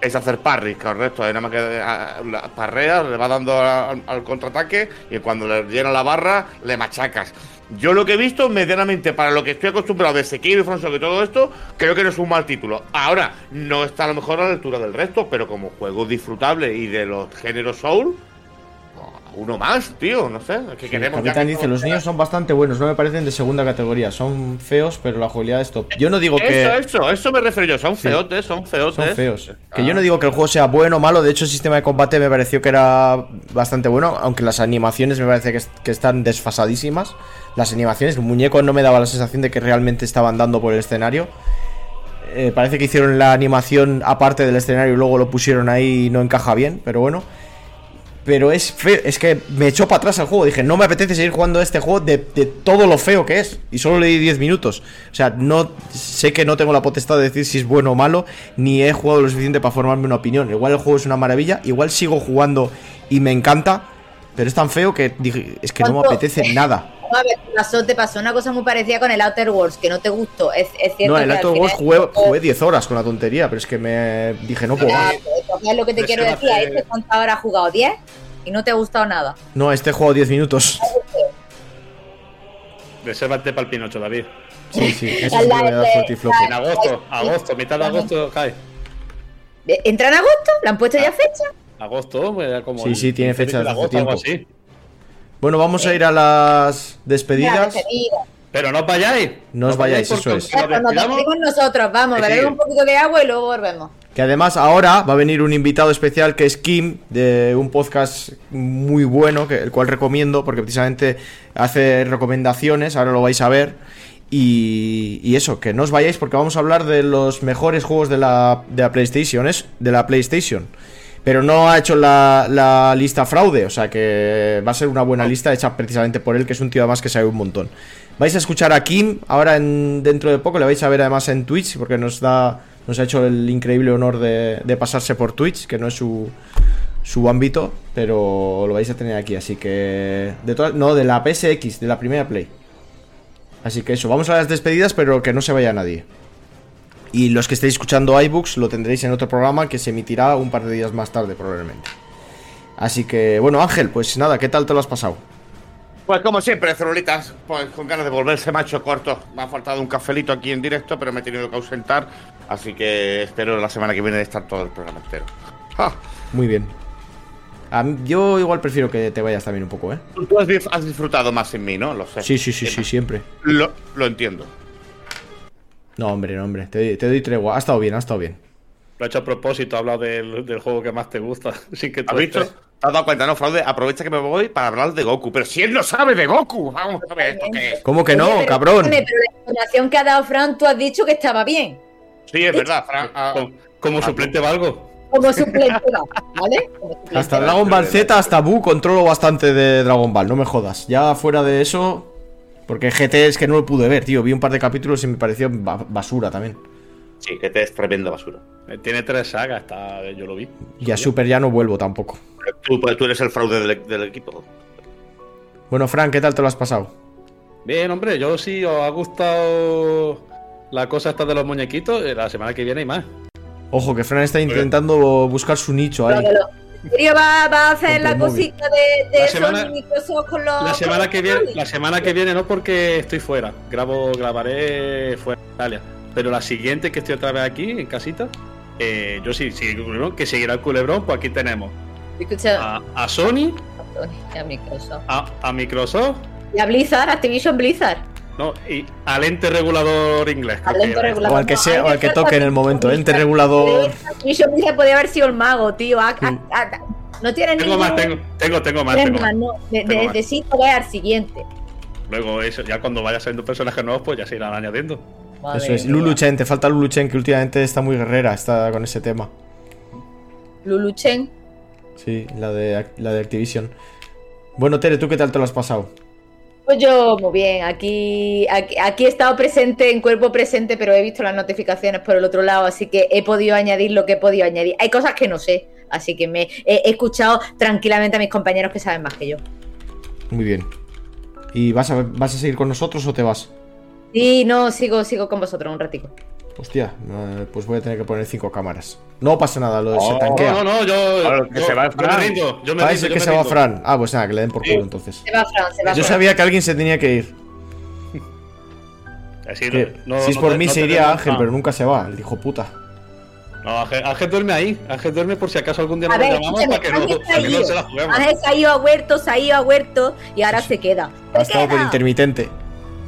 es hacer parry, correcto. Es nada más que a- la le va dando al, contraataque y cuando le llena la barra, le machacas. Yo lo que he visto, medianamente, para lo que estoy acostumbrado de Sekiro y Software y todo esto, creo que no es un mal título. Ahora, no está a lo mejor a la altura del resto, pero como juego disfrutable y de los géneros Soul, uno más, tío, no sé. Que Sí, queremos ya Capitán que dice, los niños son bastante buenos, no me parecen de segunda categoría. Son feos, pero la jugabilidad es top. Yo no digo que... Eso, eso, eso me refiero yo. Son feotes, son feotes. Son feos. Que yo no digo que el juego sea bueno o malo, de hecho el sistema de combate me pareció que era bastante bueno, aunque las animaciones me parece que, es- que están desfasadísimas. Las animaciones, el muñeco no me daba la sensación de que realmente estaban dando por el escenario. Eh, parece que hicieron la animación aparte del escenario y luego lo pusieron ahí y no encaja bien, pero bueno. Pero es feo, es que me echó para atrás el juego. Dije, no me apetece seguir jugando este juego de, de todo lo feo que es. Y solo le di 10 minutos. O sea, no sé que no tengo la potestad de decir si es bueno o malo, ni he jugado lo suficiente para formarme una opinión. Igual el juego es una maravilla, igual sigo jugando y me encanta, pero es tan feo que dije, es que no me apetece nada. A ver, te pasó, te pasó una cosa muy parecida con el Outer Worlds, que no te gustó. Es, es cierto No, el Outer Worlds es jugué, jugué 10 horas con la tontería, pero es que me dije, no puedo Ah, es lo que te quiero decir. A este cuántas horas has jugado 10 y no te ha gustado nada. No, este juego 10 minutos. Resérvate para el Pinocho, David. Sí, sí, eso La sí que me da de- fuerte y flojo. En agosto, agosto, mitad de agosto cae. ¿Entra en agosto? ¿Le han puesto ya fecha? Agosto, como. Sí, sí, tiene fecha de desde hace agosto, algo tiempo. así. Bueno, vamos a ir a las despedidas. Pero no os vayáis. No os vayáis, eso es. nos Cuando despedimos nosotros, vamos, bebemos un poquito de agua y luego volvemos. Que además ahora va a venir un invitado especial que es Kim, de un podcast muy bueno, que, el cual recomiendo porque precisamente hace recomendaciones, ahora lo vais a ver. Y, y eso, que no os vayáis porque vamos a hablar de los mejores juegos de la, de la PlayStation, es de la PlayStation. Pero no ha hecho la, la lista fraude, o sea que va a ser una buena lista hecha precisamente por él, que es un tío además que sabe un montón. Vais a escuchar a Kim ahora en, dentro de poco, le vais a ver además en Twitch, porque nos da nos ha hecho el increíble honor de, de pasarse por Twitch, que no es su, su ámbito, pero lo vais a tener aquí, así que... De no, de la PSX, de la primera Play. Así que eso, vamos a las despedidas, pero que no se vaya nadie. Y los que estéis escuchando iBooks lo tendréis en otro programa que se emitirá un par de días más tarde, probablemente. Así que, bueno, Ángel, pues nada, ¿qué tal te lo has pasado? Pues como siempre, celulitas, pues con ganas de volverse macho corto. Me ha faltado un cafelito aquí en directo, pero me he tenido que ausentar. Así que espero la semana que viene estar todo el programa entero. Ja, Muy bien. A mí- yo igual prefiero que te vayas también un poco, ¿eh? Tú has, disfrutado más en mí, ¿no? Lo sé. Sí, sí, sí, sí, siempre. Lo, lo entiendo. No, hombre, no, hombre, te, doy- te doy tregua. Ha estado bien, ha estado bien. Lo he hecho a propósito, ha hablado del, del juego que más te gusta. Sin que tú ¿Has visto? estés. ¿Te has dado cuenta, no, Fraude? Aprovecha que me voy para hablar de Goku. Pero si él no sabe de Goku. Vamos a ver esto qué es. ¿Cómo que Oye, no, pero cabrón? Pero la información que ha dado Fran, tú has dicho que estaba bien. Sí, es verdad, Fran. ah, Como, como suplente valgo. Como suplente, ¿vale? Como suplente. Hasta Dragon Ball Z, hasta Bu controlo bastante de Dragon Ball, no me jodas. Ya fuera de eso, porque GT es que no lo pude ver, tío. Vi un par de capítulos y me pareció ba- basura también. Sí, que te es tremenda basura. Eh, Tiene tres sagas, está, yo lo vi. Y a Super ya no vuelvo tampoco. Tú, pues, tú eres el fraude del, del equipo. Bueno, Frank, ¿qué tal te lo has pasado? Bien, hombre, yo sí os ha gustado la cosa esta de los muñequitos, eh, la semana que viene y más. Ojo, que Fran está intentando buscar su nicho ahí. Pero, ¿En serio va, va a hacer la cosita de, de La Sony semana- Microsoft con los. La semana con que viene, móviles? la semana que viene no porque estoy fuera, grabo, grabaré fuera de Italia. Pero la siguiente que estoy otra vez aquí, en casita, eh, yo sí, culebrón, que seguirá el culebrón, pues aquí tenemos Escucha, a, a Sony, Sony, a Microsoft. a, a Microsoft, Y a Blizzard, Activision Blizzard. No, y al ente regulador inglés. Al ente regulador. O al que No, sea, o al que toque en el momento, ente regulador. Activision Blizzard podría haber sido el mago, tío. A- a- Mm. a- no tienes Tengo más, tengo, tengo, tengo más, tengo más, no. De- Tengo más. al siguiente. Luego eso, ya cuando vaya saliendo personajes nuevos, pues ya se irán añadiendo. Madre Eso es. mía. Lulu Chen, te falta Lulu Chen, que últimamente está muy guerrera, está con ese tema. Lulu Chen. Sí, la de, la de Activision. Bueno, Tere, ¿tú qué tal te lo has pasado? Pues yo, muy bien, aquí, aquí, aquí he estado presente, en cuerpo presente, pero he visto las notificaciones por el otro lado, así que he podido añadir lo que he podido añadir. Hay cosas que no sé, así que me he, he escuchado tranquilamente a mis compañeros que saben más que yo. Muy bien. ¿Y vas a, vas a seguir con nosotros o te vas? Sí, no, sigo, sigo con vosotros un ratico. Hostia, eh, pues voy a tener que poner cinco cámaras. No pasa nada, lo se Oh, tanquea. No, no, yo. Claro, que yo- se va yo Fran. me rindo, yo me Ah, rindo, es el yo que me se va. Fran. Ah, pues nada, que le den por culo entonces. Se va Fran, se va Yo Fran. sabía que alguien se tenía que ir. Así Que no- si es no por mí no se iría Ángel, no. pero nunca se va, el hijo puta. No, Ángel, Ángel duerme ahí. Ángel duerme por si acaso algún día nos llamamos para que no, se para que no se la juguemos. Ángel se ha ido a huerto, se ha ido a huerto y ahora se queda. Ha ¡Se estado por intermitente.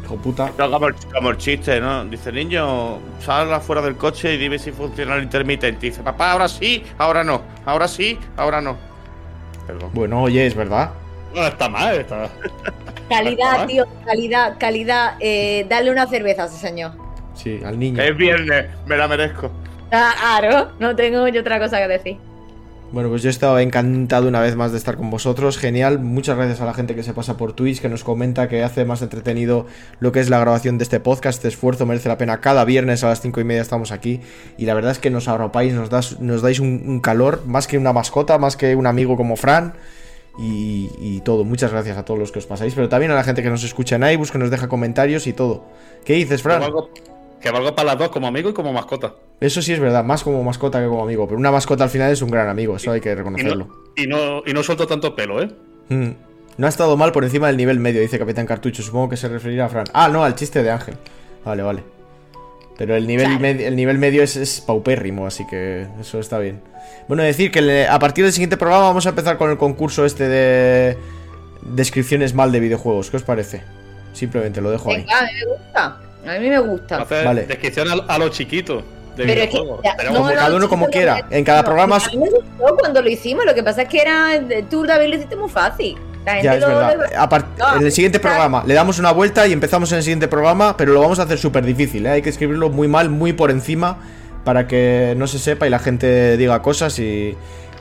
Hijo puta. No, como, el- como el chiste, ¿no? Dice, niño, sal afuera del coche y dime si funciona el intermitente. Dice, papá, ahora sí, ahora no. Ahora sí, ahora no. Perdón. Bueno, oye, es verdad. No, está mal, está. Calidad, tío, calidad, calidad. Eh, dale una cerveza a ese señor. Sí, al niño. Es viernes, me la merezco. Ah, Claro, no tengo yo otra cosa que decir. Bueno, pues yo he estado encantado una vez más de estar con vosotros. Genial. Muchas gracias a la gente que se pasa por Twitch, que nos comenta que hace más entretenido lo que es la grabación de este podcast. Este esfuerzo merece la pena. Cada viernes a las cinco y media estamos aquí. Y la verdad es que nos arropáis, nos, das, nos dais un, calor, más que una mascota, más que un amigo como Fran. Y, y todo. Muchas gracias a todos los que os pasáis. Pero también a la gente que nos escucha en iBus, que nos deja comentarios y todo. ¿Qué dices, Fran? Que valgo para las dos, como amigo y como mascota. Eso sí es verdad, más como mascota que como amigo. Pero una mascota al final es un gran amigo, eso hay que Y reconocerlo. no, y, no, y no suelto tanto pelo, ¿eh? Mm. No ha estado mal por encima del nivel medio, dice Capitán Cartucho. Supongo que se referirá a Fran. Ah, no, al chiste de Ángel. Vale, vale. Pero el nivel, Claro. med- el nivel medio es, es paupérrimo, así que eso está bien. Bueno, decir que le- a partir del siguiente programa vamos a empezar con el concurso este de descripciones mal de videojuegos. ¿Qué os parece? Simplemente lo dejo ahí. Venga, me gusta. A mí me gusta. Hacer Vale. descripción a, a los chiquitos de Pero es que videojuegos. ya, Pero no, como no, cada uno como no, quiera. En cada no, programa- A mí me gustó cuando lo hicimos, lo que pasa es que era. Tú, David, lo hiciste muy fácil. La gente Ya, es lo- verdad. lo- A part- No, en el siguiente programa le damos una vuelta y empezamos en el siguiente programa, pero lo vamos a hacer súper difícil. ¿eh? Hay que escribirlo muy mal, muy por encima, para que no se sepa y la gente diga cosas y,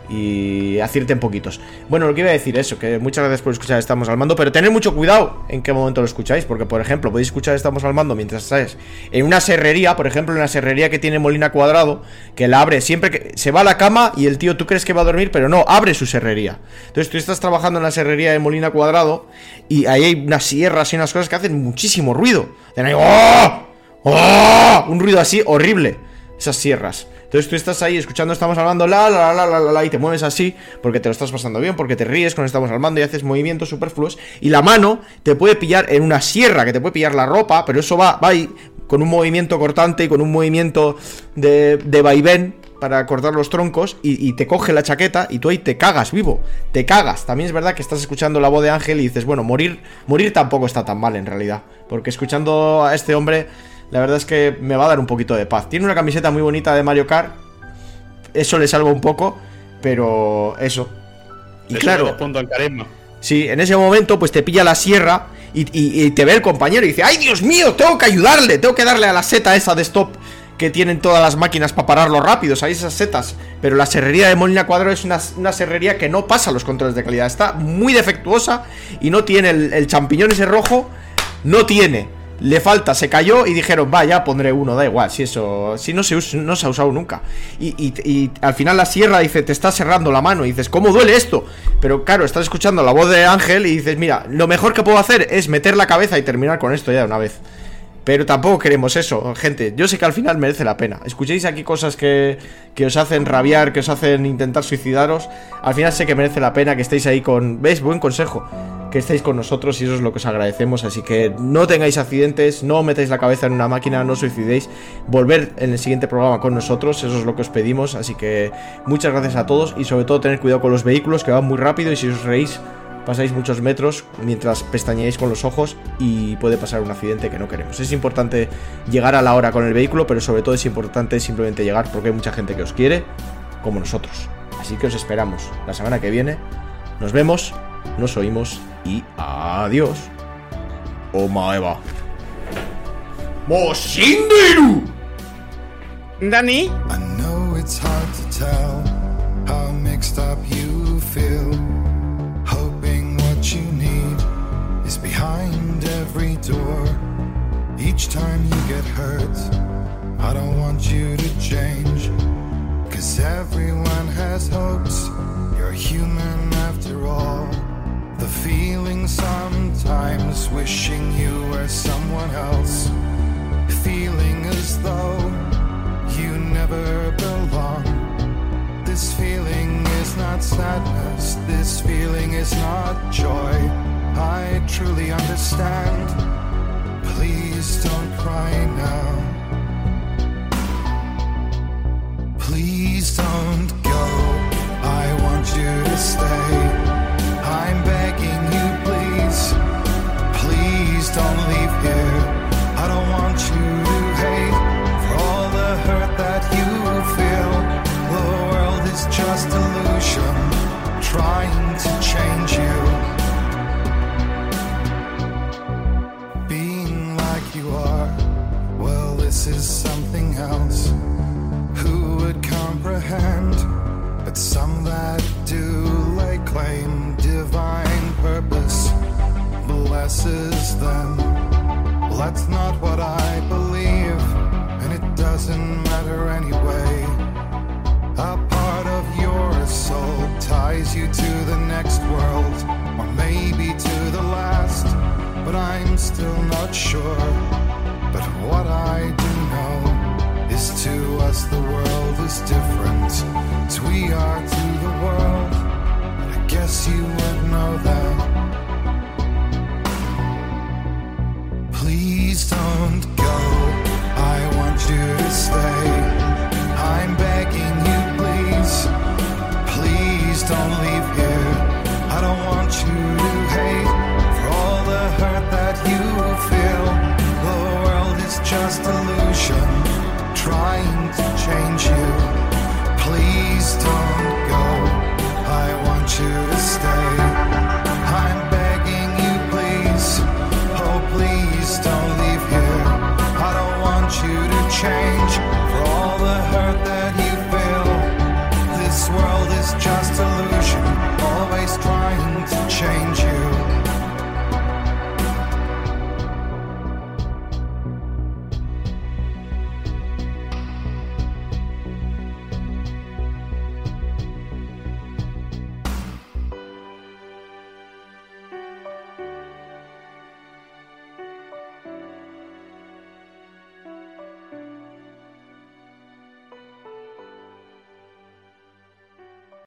y acierten poquitos. Bueno, lo que iba a decir eso, que muchas gracias por escuchar Estamos al Mando, pero tened mucho cuidado en qué momento lo escucháis, porque por ejemplo, podéis escuchar Estamos al Mando mientras estáis en una serrería, por ejemplo, en una serrería que tiene Molina Cuadrado, que la abre siempre que se va a la cama y el tío tú crees que va a dormir, pero no, abre su serrería. Entonces tú estás trabajando en la serrería de Molina Cuadrado y ahí hay unas sierras y unas cosas que hacen muchísimo ruido. Ahí, ¡oh! ¡Oh! Un ruido así horrible, esas sierras. Entonces tú estás ahí escuchando, estamos hablando, la, la, la, la, la, la, y te mueves así, porque te lo estás pasando bien, porque te ríes con estamos hablando y haces movimientos superfluos. Y la mano te puede pillar en una sierra, que te puede pillar la ropa, pero eso va, va ahí con un movimiento cortante y con un movimiento de, de vaivén para cortar los troncos y, y, te coge la chaqueta y tú ahí te cagas vivo, te cagas. También es verdad que estás escuchando la voz de Ángel y dices, bueno, morir, morir tampoco está tan mal en realidad, porque escuchando a este hombre la verdad es que me va a dar un poquito de paz. Tiene una camiseta muy bonita de Mario Kart. Eso le salva un poco, pero eso. Y Eso claro, punto en carisma. sí, en ese momento pues te pilla la sierra y, y- y te ve el compañero y dice, ¡ay Dios mío! Tengo que ayudarle, tengo que darle a la seta esa de stop que tienen todas las máquinas para pararlo rápido, ¿sabéis esas setas? Pero la serrería de Molina Cuadro es una, una serrería que no pasa los controles de calidad, está muy defectuosa y no tiene el, el champiñón ese rojo, no tiene. Le falta, se cayó y dijeron, va, ya pondré uno, da igual, si eso, si no se, no se ha usado nunca. Y, y- y al final la sierra dice, te está cerrando la mano, y dices, ¿cómo duele esto? Pero claro, estás escuchando la voz de Ángel y dices, mira, lo mejor que puedo hacer es meter la cabeza y terminar con esto ya de una vez. Pero tampoco queremos eso, gente. Yo sé que al final merece la pena. Escuchéis aquí cosas que, que os hacen rabiar, que os hacen intentar suicidaros. Al final sé que merece la pena que estéis ahí con... ¿Ves? Buen consejo. Que estéis con nosotros y eso es lo que os agradecemos. Así que no tengáis accidentes, no metáis la cabeza en una máquina, no suicidéis. Volver en el siguiente programa con nosotros, eso es lo que os pedimos. Así que muchas gracias a todos y sobre todo tener cuidado con los vehículos que van muy rápido y si os reís pasáis muchos metros mientras pestañeáis con los ojos y puede pasar un accidente que no queremos. Es importante llegar a la hora con el vehículo, pero sobre todo es importante simplemente llegar porque hay mucha gente que os quiere, como nosotros. Así que os esperamos la semana que viene. Nos vemos, nos oímos y adiós. Omaeva. ¡Moshinderu! Dani, I know it's hard to tell how mixed up you feel. Hoping what you need is behind every door. Each time you get hurt, I don't want you to change. Someone else. Feeling as though you never belong. This feeling is not sadness, this feeling is not joy. I truly understand. Please don't cry now. Please don't go. I want you to stay. I'm begging you, here. I don't want you to hate for all the hurt that you feel. The world is just illusion trying the world is different, as we are to the world. I guess you would know that.